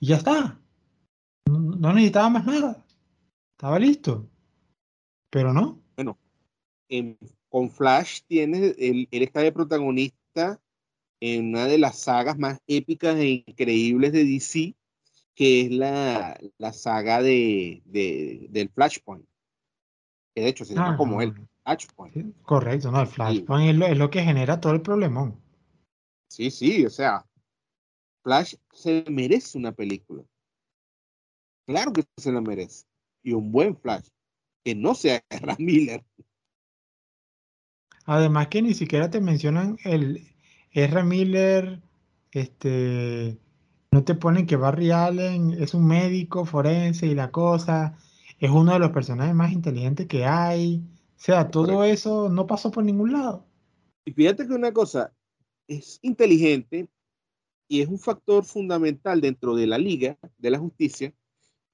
y ya está. No, necesitaba más nada. Estaba listo. Pero no. Bueno, con Flash tiene, él, él está de protagonista en una de las sagas más épicas e increíbles de DC, que es la, la saga de, de, del Flashpoint. Que de hecho se llama ah, como el Flashpoint. correcto, no, el Flashpoint es, lo, es, lo, que genera todo el problemón. Sí, sí, o sea, Flash se merece una película. Claro que se la merece. Y un buen Flash. Que no sea Ram Miller. Además que ni siquiera te mencionan el R. Miller, este, no te ponen que Barry Allen es un médico forense y la cosa, es uno de los personajes más inteligentes que hay. O sea, todo eso no pasó por ningún lado. Y fíjate que una cosa, es inteligente y es un factor fundamental dentro de la Liga de la Justicia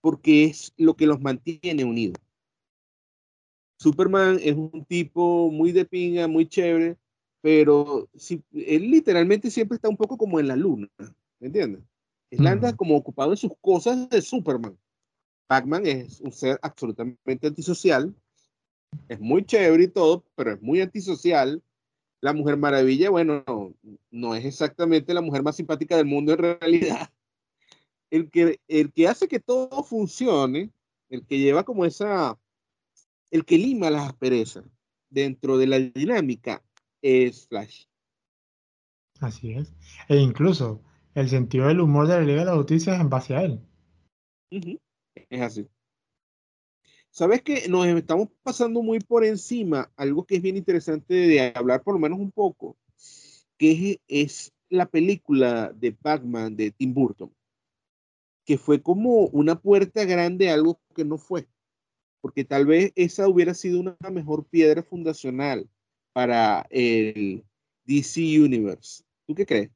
porque es lo que los mantiene unidos. Superman es un tipo muy de pinga, muy chévere, pero si, él literalmente siempre está un poco como en la luna, ¿me entiendes? Él anda como ocupado en sus cosas de Superman. Batman es un ser absolutamente antisocial, es muy chévere y todo, pero es muy antisocial. La Mujer Maravilla, bueno, no, es exactamente la mujer más simpática del mundo en realidad. El que, el que hace que todo funcione, el que lleva como esa, el que lima las asperezas dentro de la dinámica es Flash. Así es. E incluso el sentido del humor de la Liga de la Justicia es en base a él. Es así. Sabes que nos estamos pasando muy por encima algo que es bien interesante de hablar por lo menos un poco, que es, la película de Batman de Tim Burton, que fue como una puerta grande a algo que no fue, porque tal vez esa hubiera sido una mejor piedra fundacional para el DC Universe. ¿Tú qué crees?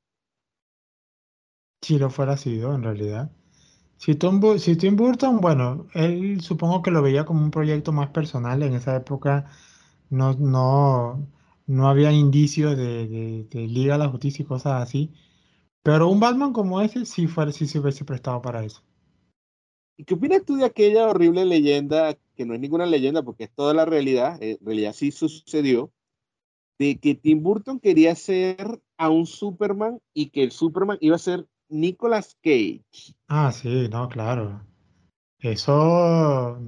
Si lo fuera sido, en realidad. Si Tim, si Tim Burton, bueno, él supongo que lo veía como un proyecto más personal. En esa época no, no, no había indicios de, de, Liga a la Justicia y cosas así. Pero un Batman como ese sí, fuera, sí se hubiese prestado para eso. ¿Y qué opinas tú de aquella horrible leyenda, que no es ninguna leyenda porque es toda la realidad, eh, en realidad sí sucedió, de que Tim Burton quería ser a un Superman y que el Superman iba a ser Nicolas Cage. Ah, sí, no, claro. Eso,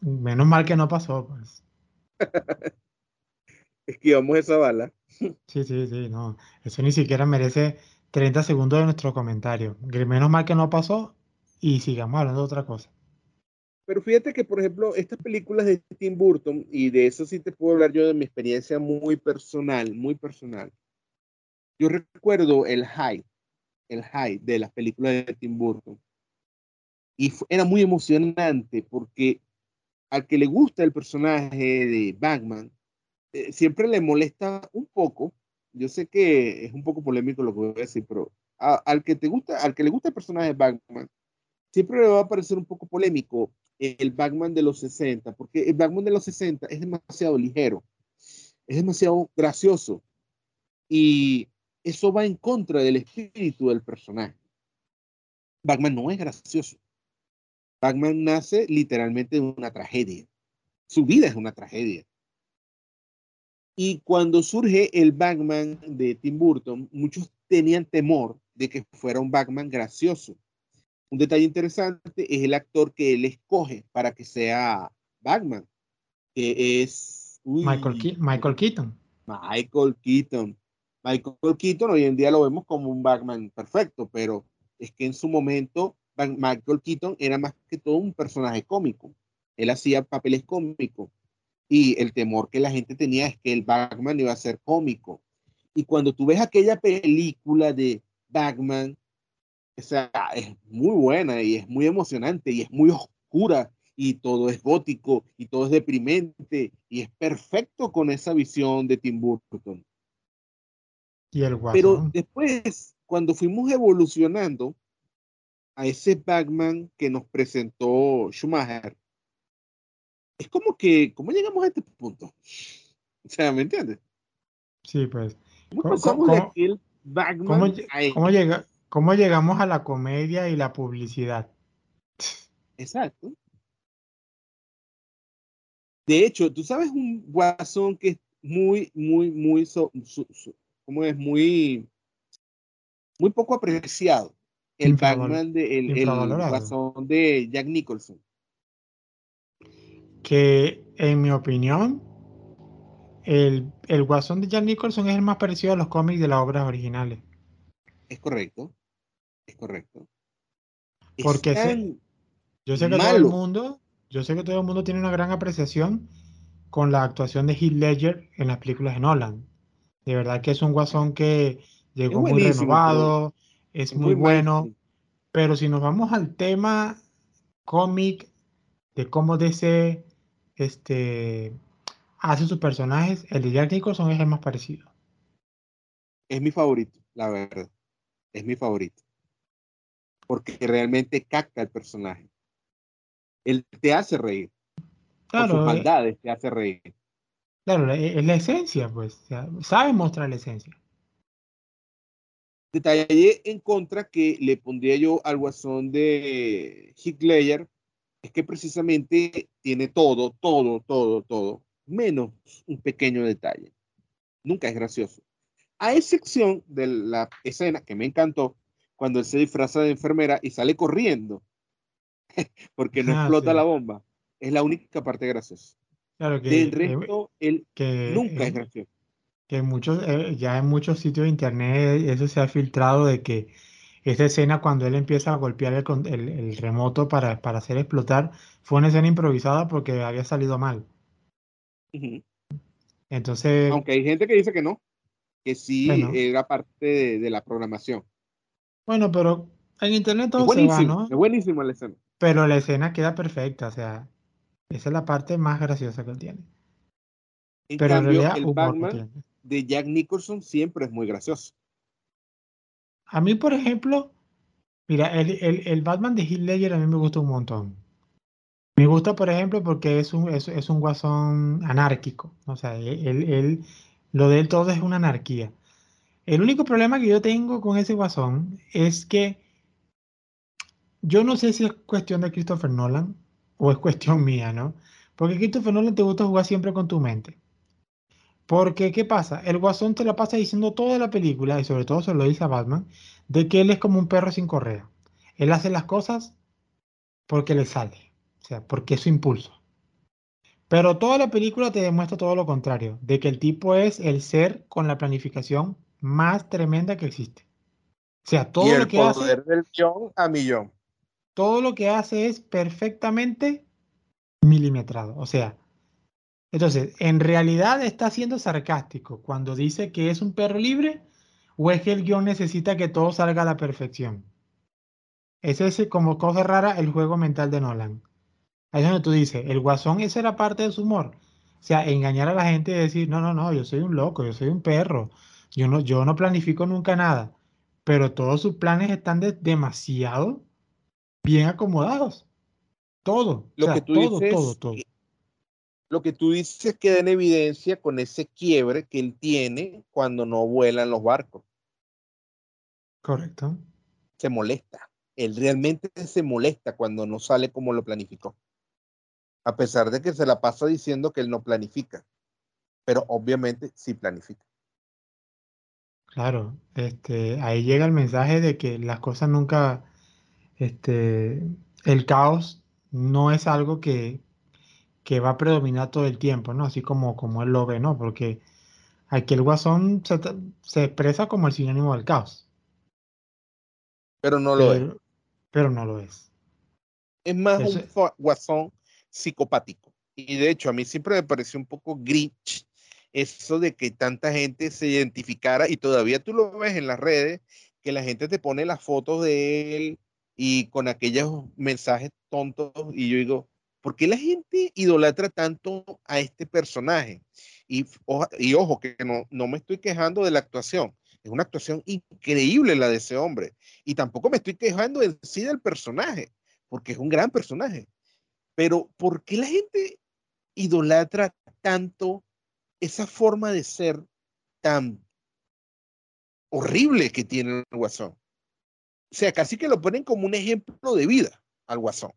menos mal que no pasó, pues. Esquivamos esa bala. Sí, sí, sí, no. Eso ni siquiera merece 30 segundos de nuestro comentario. Menos mal que no pasó y sigamos hablando de otra cosa. Pero fíjate que, por ejemplo, estas películas de Tim Burton, y de eso sí te puedo hablar yo de mi experiencia muy personal, muy personal. Yo recuerdo el hype el hype de las películas de Tim Burton. Y era muy emocionante porque al que le gusta el personaje de Batman, eh, siempre le molesta un poco. Yo sé que es un poco polémico lo que voy a decir, pero al que te gusta, al que le gusta el personaje de Batman, siempre le va a parecer un poco polémico el Batman de los 60, porque el Batman de los 60 es demasiado ligero, es demasiado gracioso. Y eso va en contra del espíritu del personaje. Batman no es gracioso. Batman nace literalmente de una tragedia. Su vida es una tragedia. Y cuando surge el Batman de Tim Burton, muchos tenían temor de que fuera un Batman gracioso. Un detalle interesante es el actor que él escoge para que sea Batman, que es Michael, Michael Keaton. Michael Keaton. Michael Keaton hoy en día lo vemos como un Batman perfecto, pero es que en su momento Michael Keaton era más que todo un personaje cómico. Él hacía papeles cómicos y el temor que la gente tenía es que el Batman iba a ser cómico. Y cuando tú ves aquella película de Batman, o sea, es muy buena y es muy emocionante y es muy oscura y todo es gótico y todo es deprimente y es perfecto con esa visión de Tim Burton. Pero después, cuando fuimos evolucionando a ese Batman que nos presentó Schumacher, es como que, ¿cómo llegamos a este punto? O sea, ¿me entiendes? Sí, pues. ¿Cómo, ¿cómo llegamos a la comedia y la publicidad? Exacto. De hecho, tú sabes un guasón que es muy, muy, muy como es muy, muy poco apreciado. El Batman de el, el de Jack Nicholson. Que en mi opinión, el, el guasón de Jack Nicholson es el más parecido a los cómics de las obras originales. Es correcto. Es correcto. Porque yo sé que todo el mundo, yo sé que todo el mundo tiene una gran apreciación con la actuación de Heath Ledger en las películas de Nolan. De verdad que es un guasón que llegó muy renovado, es, muy, bueno, pero si nos vamos al tema cómic, de cómo DC este, hace sus personajes, el de Jack Nicholson es el más parecido. Es mi favorito, la verdad. Es mi favorito. Porque realmente capta el personaje. Él te hace reír. Claro, sus eh, maldades te hace reír. Claro, es la esencia, pues. sabe mostrar la esencia. Detalle en contra que le pondría yo al guasón de Hitler es que precisamente tiene todo, todo, todo, todo, menos un pequeño detalle. Nunca es gracioso. A excepción de la escena que me encantó, cuando él se disfraza de enfermera y sale corriendo, porque no ah, explota la bomba. Es la única parte graciosa. Claro que, Del resto, él nunca es gracioso. Que muchos, eh, ya en muchos sitios de internet eso se ha filtrado de que esa escena cuando él empieza a golpear el, el, remoto para, para, hacer explotar fue una escena improvisada porque había salido mal. Entonces. Aunque hay gente que dice que no, que sí era parte de, la programación. Bueno, pero en internet todo se va, ¿no? Es buenísima la escena. Pero la escena queda perfecta, o sea, esa es la parte más graciosa que él tiene. pero en realidad, el Batman de Jack Nicholson siempre es muy gracioso. A mí, por ejemplo, mira, el, Batman de Heath Ledger a mí me gusta un montón. Me gusta, por ejemplo, porque es un, es, un guasón anárquico. O sea, él, lo de él todo es una anarquía. El único problema que yo tengo con ese guasón es que yo no sé si es cuestión de Christopher Nolan o es cuestión mía, ¿no? Porque Christopher Nolan te gusta jugar siempre con tu mente. Porque, ¿qué pasa? El guasón te la pasa diciendo toda la película, y sobre todo se lo dice a Batman, de que él es como un perro sin correa. Él hace las cosas porque le sale, o sea, porque es su impulso. Pero toda la película te demuestra todo lo contrario, de que el tipo es el ser con la planificación más tremenda que existe. O sea, todo lo que hace. del a millón. Todo lo que hace es perfectamente milimetrado. O sea, entonces, ¿en realidad está siendo sarcástico cuando dice que es un perro libre o es que el guion necesita que todo salga a la perfección? Ese es como cosa rara el juego mental de Nolan. Ahí es donde tú dices, el guasón, esa era parte de su humor. O sea, engañar a la gente y decir, no, no, no, yo soy un loco, yo soy un perro, yo no, yo no planifico nunca nada. Pero todos sus planes están demasiado bien acomodados. Todo. Lo que tú todo, todo, todo lo que tú dices queda en evidencia con ese quiebre que él tiene cuando no vuelan los barcos. Correcto. Se molesta. Él realmente se molesta cuando no sale como lo planificó. A pesar de que se la pasa diciendo que él no planifica. Pero obviamente sí planifica. Claro, este, ahí llega el mensaje de que las cosas nunca, este, el caos no es algo que, que va a predominar todo el tiempo, ¿no? Así como, como él lo ve, ¿no? Porque aquí el guasón se, expresa como el sinónimo del caos. Pero no lo es. Pero no lo es. Es más un guasón psicopático. Y de hecho, a mí siempre me pareció un poco grinch eso de que tanta gente se identificara y todavía tú lo ves en las redes, que la gente te pone las fotos de él y con aquellos mensajes tontos y yo digo, ¿Por qué la gente idolatra tanto a este personaje? Y, y ojo, que no, no me estoy quejando de la actuación. Es una actuación increíble la de ese hombre. Y tampoco me estoy quejando en sí del personaje, porque es un gran personaje. Pero ¿por qué la gente idolatra tanto esa forma de ser tan horrible que tiene el guasón? O sea, casi que lo ponen como un ejemplo de vida al guasón.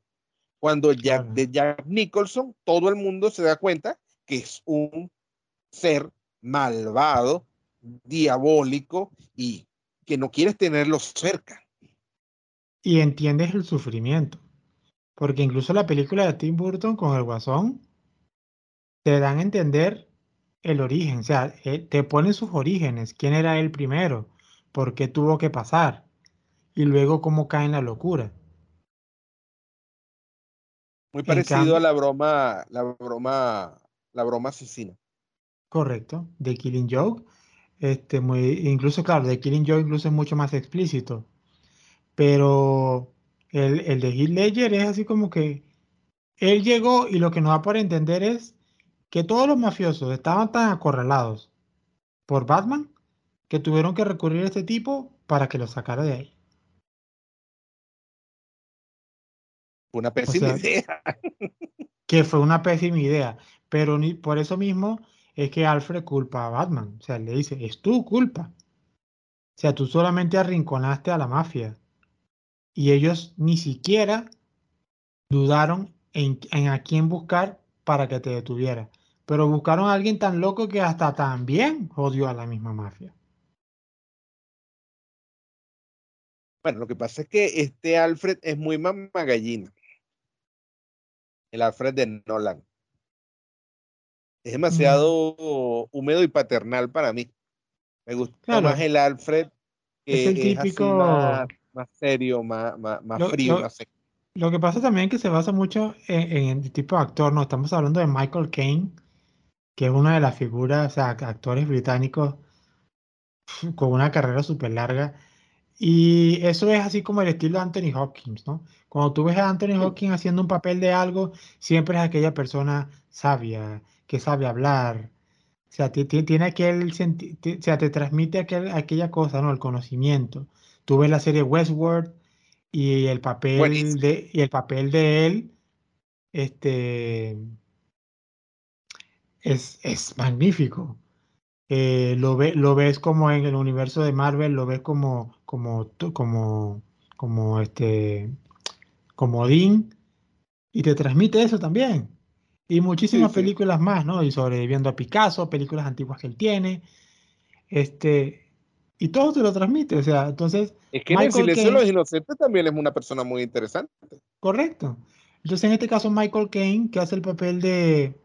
Cuando Jack, de Jack Nicholson, todo el mundo se da cuenta que es un ser malvado, diabólico y que no quieres tenerlo cerca. Y entiendes el sufrimiento. Porque incluso la película de Tim Burton con el guasón te dan a entender el origen, o sea, eh, te ponen sus orígenes, quién era él primero, por qué tuvo que pasar y luego cómo cae en la locura. Muy parecido a la broma, la broma, la broma asesina. Correcto, de Killing Joke. Este, muy, incluso, claro, de Killing Joke incluso es mucho más explícito. pero el, el de Heath Ledger es así como que él llegó y lo que nos da por entender es que todos los mafiosos estaban tan acorralados por Batman que tuvieron que recurrir a este tipo para que lo sacara de ahí. Una pésima sea, idea. Que fue una pésima idea, pero ni, por eso mismo es que Alfred culpa a Batman. O sea, le dice, es tu culpa. O sea, tú solamente arrinconaste a la mafia. Y ellos ni siquiera dudaron en, en a quién buscar para que te detuviera. Pero buscaron a alguien tan loco que hasta también jodió a la misma mafia. Bueno, lo que pasa es que este Alfred es muy mamagallina. El Alfred de Nolan. Es demasiado mm. húmedo y paternal para mí. Me gusta claro. más el Alfred que es el típico es más, más, serio, más, más, más lo, frío, lo, más seco. Lo que pasa también es que se basa mucho en, en, el tipo de actor, ¿no? Estamos hablando de Michael Caine, que es una de las figuras, o sea, actores británicos con una carrera súper larga. Y eso es así como el estilo de Anthony Hopkins, ¿no? Cuando tú ves a Anthony Hopkins haciendo un papel de algo, siempre es aquella persona sabia, que sabe hablar. O sea, tiene aquel, o sea, te transmite aquel, aquella cosa, ¿no? El conocimiento. Tú ves la serie Westworld y el papel Buenísimo. de, y el papel de él, este, es, es magnífico. Eh, lo, ve, lo ves como en el universo de Marvel, lo ves como, como, como, como este, como Dean, y te transmite eso también. Y muchísimas Sí, sí. películas más, ¿no? Y sobreviviendo a Picasso, películas antiguas que él tiene, este, y todo te lo transmite, o sea, entonces, Es que en el Michael silencio de los inocentes también es una persona muy interesante. correcto. Entonces, en este caso, Michael Caine, que hace el papel de,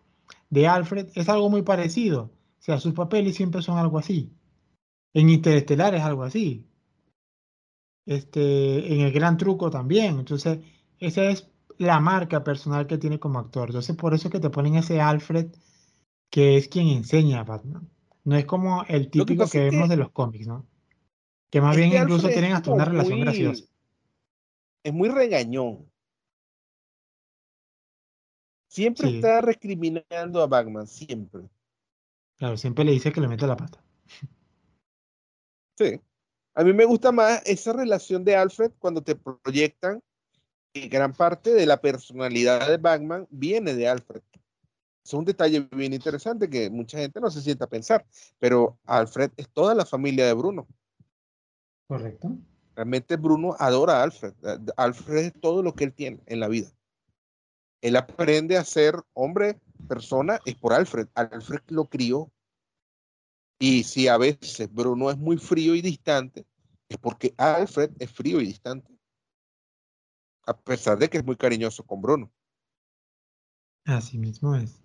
de Alfred, es algo muy parecido. O sea, sus papeles siempre son algo así. En Interestelar es algo así. Este, en El Gran Truco también. Entonces, esa es la marca personal que tiene como actor. Entonces, por eso es que te ponen ese Alfred que es quien enseña a Batman. No es como el que típico que vemos que de los cómics, ¿no? Que más bien incluso Alfred tienen hasta una como relación graciosa. muy, es muy regañón. Siempre Sí, está recriminando a Batman, siempre. claro, siempre le dice que le mete la pata. Sí. A mí me gusta más esa relación de Alfred cuando te proyectan que gran parte de la personalidad de Batman viene de Alfred. Es un detalle bien interesante que mucha gente no se sienta a pensar, pero Alfred es toda la familia de Bruno. Correcto. Realmente Bruno adora a Alfred. Alfred es todo lo que él tiene en la vida. Él aprende a ser hombre, persona, es por Alfred. Alfred lo crió. Y si a veces Bruno es muy frío y distante, es porque Alfred es frío y distante. A pesar de que es muy cariñoso con Bruno. Así mismo es.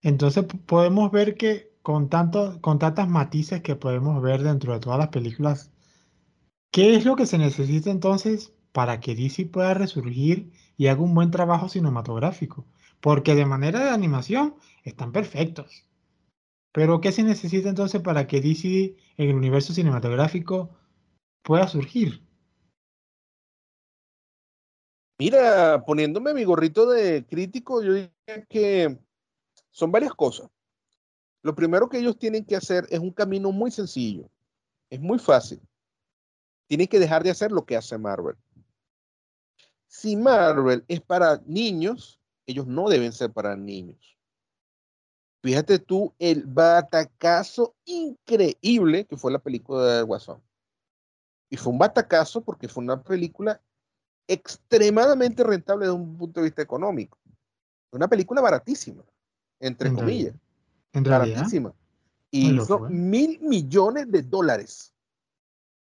Entonces podemos ver que con, tanto, con tantas matices que podemos ver dentro de todas las películas, ¿qué es lo que se necesita entonces para que DC pueda resurgir y haga un buen trabajo cinematográfico? Porque de manera de animación están perfectos. Pero ¿qué se necesita entonces para que DC en el universo cinematográfico pueda surgir? Mira, poniéndome mi gorrito de crítico, yo diría que son varias cosas. Lo primero que ellos tienen que hacer es un camino muy sencillo. Es muy fácil. Tienen que dejar de hacer lo que hace Marvel. Si Marvel es para niños, ellos no deben ser para niños. Fíjate tú el batacazo increíble que fue la película de Guasón. Y fue un batacazo porque fue una película extremadamente rentable desde un punto de vista económico. Una película baratísima, entre En comillas. En. Baratísima. Y hizo mil millones de dólares.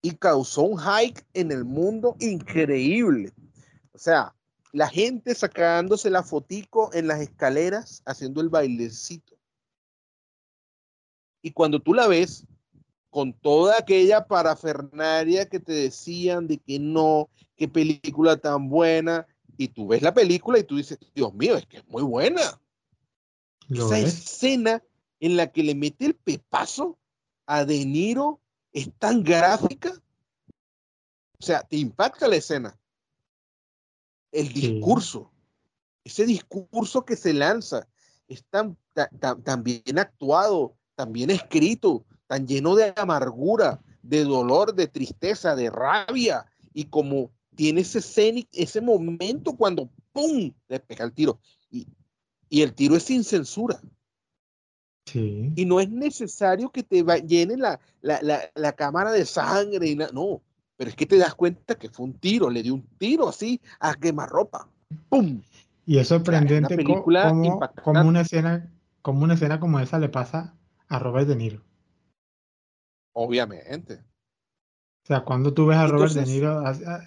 Y causó un hike en el mundo increíble. O sea, la gente sacándose la fotico en las escaleras, haciendo el bailecito. Y cuando tú la ves, con toda aquella parafernaria que te decían de que no, qué película tan buena, y tú ves la película y tú dices, Dios mío, es que es muy buena. Esa es. escena en la que le mete el pepazo a De Niro es tan gráfica O sea, te impacta la escena. El discurso, ese discurso que se lanza, es tan, tan, bien actuado, tan bien escrito, tan lleno de amargura, de dolor, de tristeza, de rabia, y como tiene ese ese momento cuando ¡pum! le pega el tiro. Y, y el tiro es sin censura. Sí. Y no es necesario que te llene la, la, la, la, cámara de sangre y no, pero es que te das cuenta que fue un tiro, le dio un tiro así a quemarropa. ¡Pum! Y es sorprendente como, como, una escena, como una escena como esa le pasa a Robert De Niro. Obviamente. O sea, cuando tú ves a Robert De Niro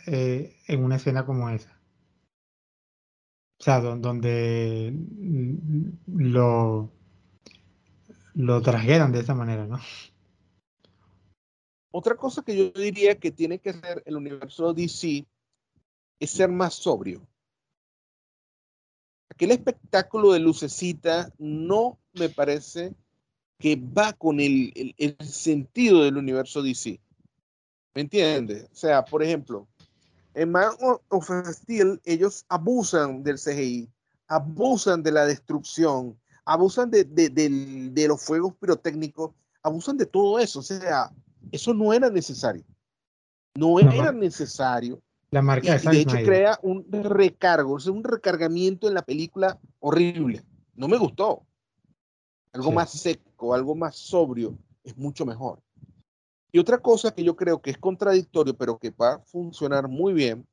eh, en una escena como esa. O sea, donde lo, lo trajeran de esa manera, ¿no? Otra cosa que yo diría que tiene que hacer el universo DC es ser más sobrio aquel espectáculo de lucecita no me parece que va con el, sentido del universo DC. ¿Me entiendes? O sea, por ejemplo, en Man of Steel ellos abusan del CGI, abusan de la destrucción, abusan de, de los fuegos pirotécnicos, abusan de todo eso. O sea, eso no era necesario. No era necesario la marca de hecho crea un recargo, o un recargamiento en la película horrible. No me gustó. Algo más seco, algo más sobrio, es mucho mejor. Y otra cosa que yo creo que es contradictorio, pero que va a funcionar muy bien,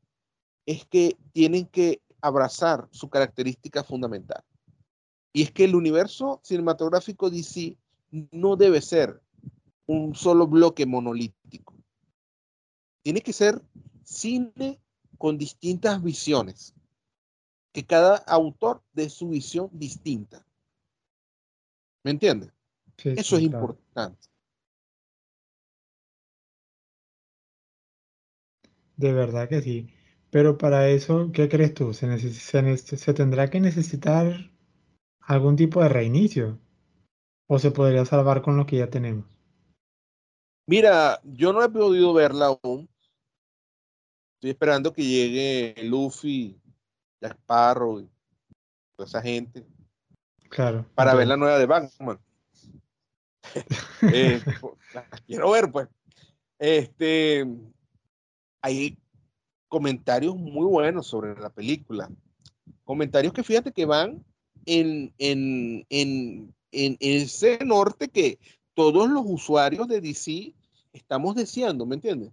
es que tienen que abrazar su característica fundamental. Y es que el universo cinematográfico DC no debe ser un solo bloque monolítico. Tiene que ser cine con distintas visiones, que cada autor dé su visión distinta. ¿Me entiendes? Eso es importante. De verdad que sí. Pero para eso, ¿qué crees tú? ¿Se, se, tendrá que necesitar algún tipo de reinicio? ¿O se podría salvar con lo que ya tenemos? Mira, yo no he podido verla aún, Estoy esperando que llegue Luffy, Jack Sparrow y toda esa gente. Claro. Para ver la nueva de Batman. Eh, quiero ver, pues. Este, hay comentarios muy buenos sobre la película. Comentarios que fíjate que van en, en, en, en ese norte que todos los usuarios de DC estamos deseando, ¿me entiendes?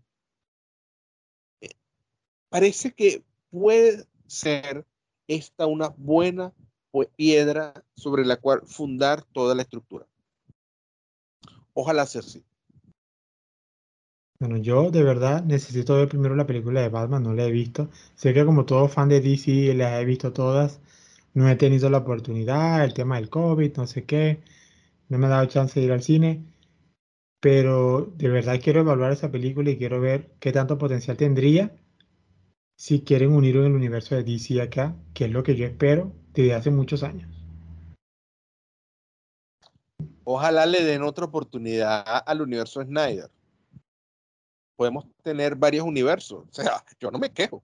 parece que puede ser esta una buena piedra sobre la cual fundar toda la estructura. Ojalá sea así. Bueno, yo de verdad necesito ver primero la película de Batman, no la he visto. Sé que como todo fan de DC las he visto todas. No he tenido la oportunidad, el tema del COVID, no sé qué. No me ha dado chance de ir al cine. Pero de verdad quiero evaluar esa película y quiero ver qué tanto potencial tendría si quieren unir el universo de DC acá, que es lo que yo espero desde hace muchos años. Ojalá le den otra oportunidad al universo Snyder. Podemos tener varios universos. O sea, yo no me quejo.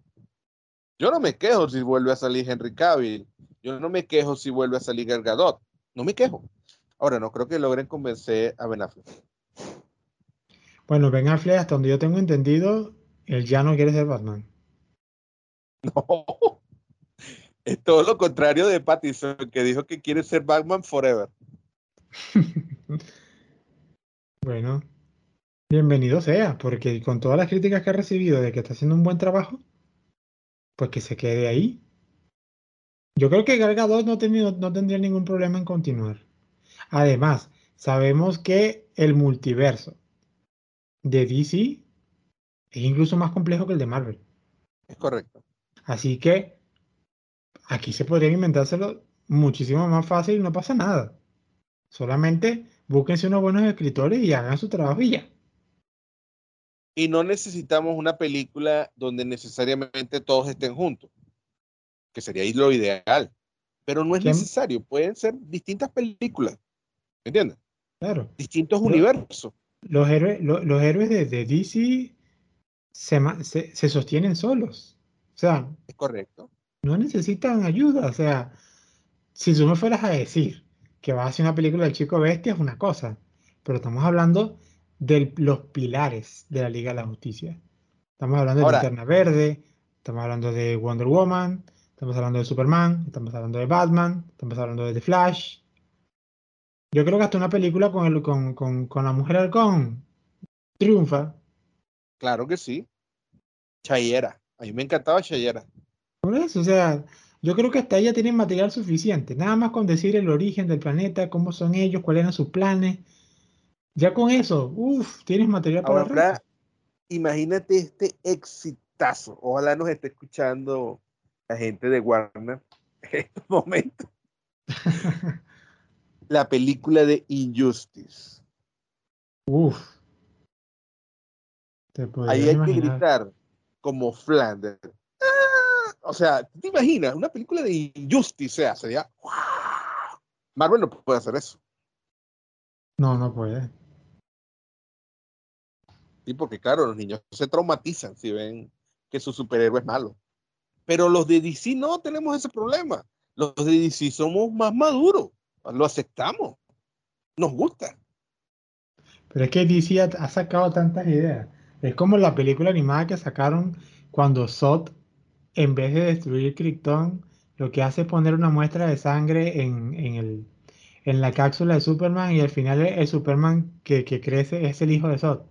Yo no me quejo si vuelve a salir Henry Cavill. Yo no me quejo si vuelve a salir Gal Gadot. No me quejo. Ahora, no creo que logren convencer a Ben Affleck. Bueno, Ben Affleck, hasta donde yo tengo entendido, él ya no quiere ser Batman. No. Es todo lo contrario de Pattinson, que dijo que quiere ser Batman forever. bueno, bienvenido sea, porque con todas las críticas que ha recibido de que está haciendo un buen trabajo, pues que se quede ahí. Yo creo que Gal no, no tendría ningún problema en continuar. Además, sabemos que el multiverso de DC es incluso más complejo que el de Marvel. Es correcto. Así que aquí se podría inventárselo muchísimo más fácil y no pasa nada. Solamente búsquense unos buenos escritores y hagan su trabajo y ya. Y no necesitamos una película donde necesariamente todos estén juntos, que sería lo ideal. Pero no es necesario, pueden ser distintas películas. ¿Me entiendes? Claro. Distintos universos. Los héroes, los héroes de, de DC se, se, se sostienen solos. O sea, es correcto. No necesitan ayuda. O sea, si tú me fueras a decir que vas a hacer una película del Chico Bestia es una cosa, pero estamos hablando de los pilares de la Liga de la Justicia. Estamos hablando de Linterna Verde, estamos hablando de Wonder Woman, estamos hablando de Superman, estamos hablando de Batman, estamos hablando de The Flash. Yo creo que hasta una película con, el, con, con, con la mujer halcón triunfa. Claro que sí. Chayera. A mí me encantaba Chayera. Por eso, o sea, yo creo que hasta ella tiene material suficiente. Nada más con decir el origen del planeta, cómo son ellos, cuáles eran sus planes. Ya con eso, uff, tienes material para Ahora, imagínate este exitazo. Ojalá nos esté escuchando la gente de Warner en estos momentos. la película de Injustice. Uf. Ahí hay que gritar como Flanders o sea, ¿te imaginas? Una película de Injustice, o sea, sería. Marvel no puede hacer eso. No, no puede. Sí, porque claro, los niños se traumatizan si ven que su superhéroe es malo. Pero los de DC no tenemos ese problema. Los de DC somos más maduros. Lo aceptamos. Nos gusta. Pero es que DC ha, sacado tantas ideas. Es como la película animada que sacaron cuando Sot en vez de destruir Krypton, lo que hace es poner una muestra de sangre en, el, en la cápsula de Superman y al final el, Superman que, crece es el hijo de Zod.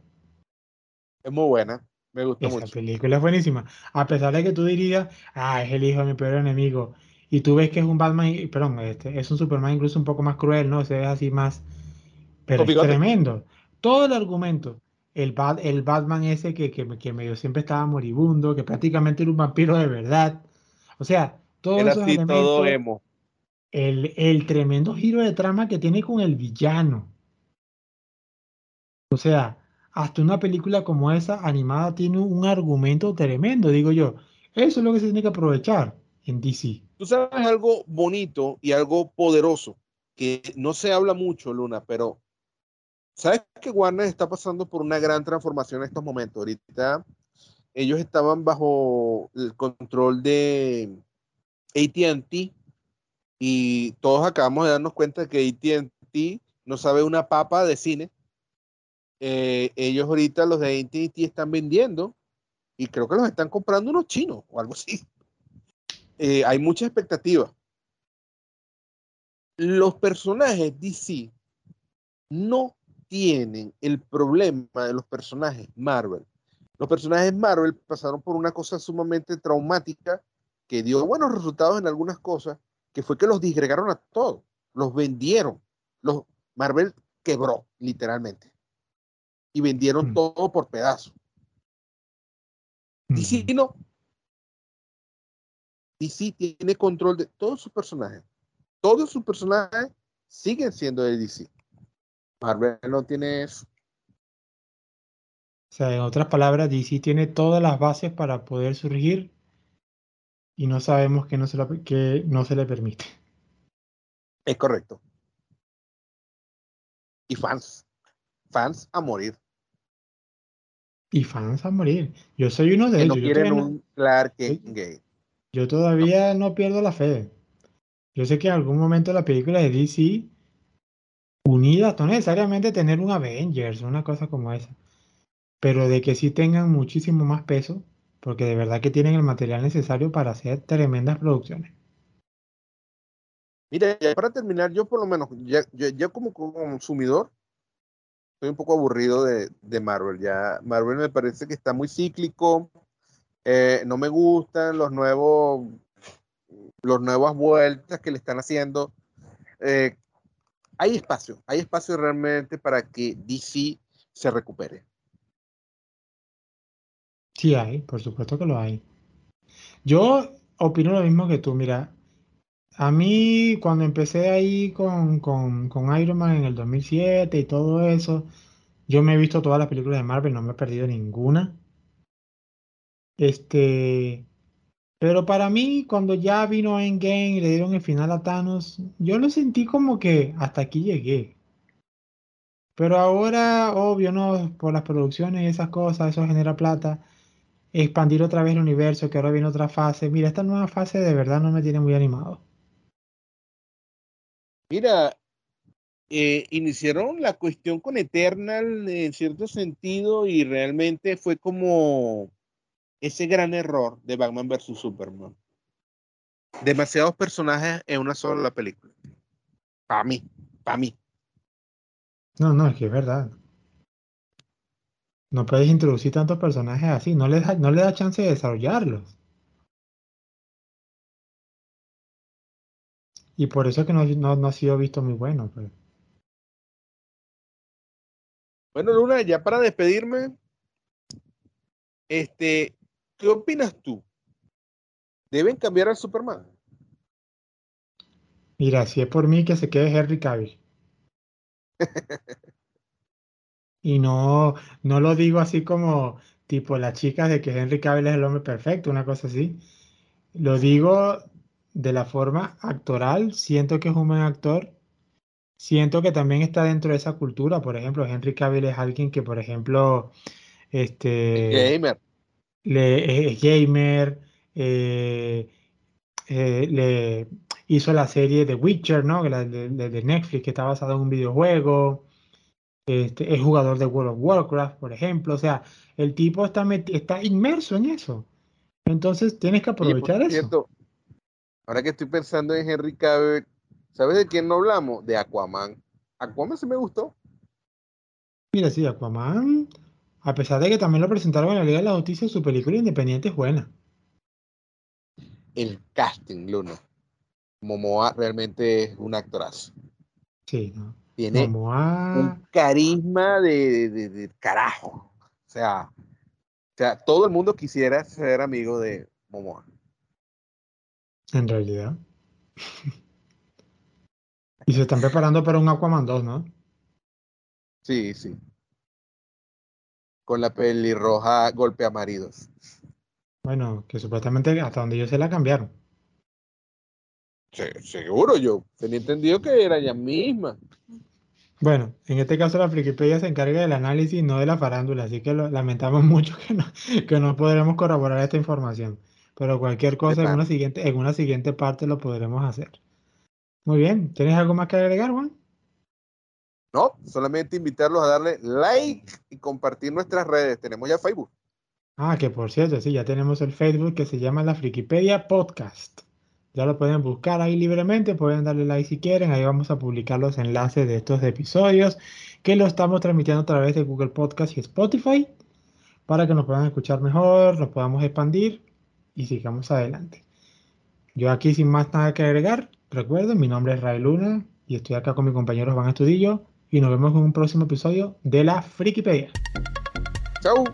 Es muy buena, me gustó Esa mucho. película es buenísima. A pesar de que tú dirías, ah, es el hijo de mi peor enemigo. Y tú ves que es un Batman, perdón, este, es un Superman incluso un poco más cruel, ¿no? Se ve así más... Pero es tremendo. Todo el argumento el, el Batman ese que, que, que, medio siempre estaba moribundo, que prácticamente era un vampiro de verdad. O sea, todos esos elementos, El, el tremendo giro de trama que tiene con el villano. O sea, hasta una película como esa animada tiene un argumento tremendo, digo yo. Eso es lo que se tiene que aprovechar en DC. Tú sabes algo bonito y algo poderoso que no se habla mucho, Luna, pero ¿Sabes que Warner está pasando por una gran transformación en estos momentos? Ahorita ellos estaban bajo el control de ATT y todos acabamos de darnos cuenta que ATT no sabe una papa de cine. Eh, ellos ahorita, los de ATT, están vendiendo y creo que los están comprando unos chinos o algo así. Eh, hay mucha expectativa. Los personajes DC no tienen el problema de los personajes Marvel. Los personajes Marvel pasaron por una cosa sumamente traumática que dio buenos resultados en algunas cosas, que fue que los disgregaron a todos, los vendieron. Los Marvel quebró, literalmente. Y vendieron mm. todo por pedazos. DC no. DC tiene control de todos sus personajes. Todos sus personajes siguen siendo de DC. Marvel no tiene eso. O sea, en otras palabras, DC tiene todas las bases para poder surgir y no sabemos que no se, que no se le permite. Es correcto. Y fans. Fans a morir. Y fans a morir. Yo soy uno de ellos. No quieren un Clark gay. Yo todavía no. no pierdo la fe. Yo sé que en algún momento la película de DC unidas, no necesariamente tener un Avengers, una cosa como esa, pero de que sí tengan muchísimo más peso, porque de verdad que tienen el material necesario para hacer tremendas producciones. Mira, para terminar, yo por lo menos, ya, como consumidor, estoy un poco aburrido de, Marvel. Ya Marvel me parece que está muy cíclico. Eh, no me gustan los nuevos, los nuevas vueltas que le están haciendo. Eh, hay espacio, hay espacio realmente para que DC se recupere. Sí hay, por supuesto que lo hay. Yo opino lo mismo que tú, mira, a mí cuando empecé ahí con, con, Iron Man en el 2007 y todo eso, yo me he visto todas las películas de Marvel, no me he perdido ninguna. Este, pero para mí, cuando ya vino Endgame y le dieron el final a Thanos, yo lo sentí como que hasta aquí llegué. Pero ahora, obvio, ¿no? Por las producciones y esas cosas, eso genera plata. expandir otra vez el universo, que ahora viene otra fase. Mira, esta nueva fase de verdad no me tiene muy animado. Mira, eh, iniciaron la cuestión con Eternal en cierto sentido y realmente fue como ese gran error de Batman vs. Superman. Demasiados personajes en una sola película. Para mí, para mí. No, no, es que es verdad. No puedes introducir tantos personajes así, no le da, no le da chance de desarrollarlos. Y por eso es que no, no, ha sido visto muy bueno. Pues. Bueno, Luna, ya para despedirme, este, ¿qué opinas tú? ¿Deben cambiar al Superman? Mira, si es por mí que se quede Henry Cavill. y no, no lo digo así como tipo las chicas de que Henry Cavill es el hombre perfecto, una cosa así. Lo digo de la forma actoral, siento que es un buen actor. Siento que también está dentro de esa cultura. Por ejemplo, Henry Cavill es alguien que, por ejemplo, este, gamer. Le, es gamer. Eh, eh, le hizo la serie de Witcher, ¿no? de, de, Netflix, que está basada en un videojuego. Este, es jugador de World of Warcraft, por ejemplo. O sea, el tipo está, está inmerso en eso. Entonces tienes que aprovechar eso. Ahora que estoy pensando en Henry Cavill, ¿sabes de quién no hablamos? De Aquaman. Aquaman sí me gustó. Mira, sí, Aquaman, a pesar de que también lo presentaron en la Liga de la Justicia, su película independiente es buena. El casting, Luna. Momoa realmente es un actorazo. Sí, ¿no? Tiene un carisma de, carajo. O sea, o sea, todo el mundo quisiera ser amigo de Momoa. En realidad. y se están preparando para un Aquaman 2, ¿no? Sí, sí. Con la pelirroja golpe a maridos. Bueno, que supuestamente hasta donde yo se la cambiaron. Sí, seguro yo. Tenía entendido que era ella misma. Bueno, en este caso la Frikipedia se encarga del análisis, no de la farándula, así que lo, lamentamos mucho que no, que no podremos corroborar esta información. Pero cualquier cosa en una, siguiente, en una siguiente parte lo podremos hacer. Muy bien, ¿tienes algo más que agregar, Juan? No, solamente invitarlos a darle like y compartir nuestras redes. Tenemos ya Facebook. Ah, que por cierto, sí, ya tenemos el Facebook que se llama la Frikipedia Podcast. Ya lo pueden buscar ahí libremente, pueden darle like si quieren. Ahí vamos a publicar los enlaces de estos episodios que lo estamos transmitiendo a través de Google Podcast y Spotify para que nos puedan escuchar mejor, nos podamos expandir y sigamos adelante. Yo aquí sin más nada que agregar, recuerden, mi nombre es Ray Luna y estoy acá con mi compañero Van Estudillo y nos vemos en un próximo episodio de la Frikipedia. Chau.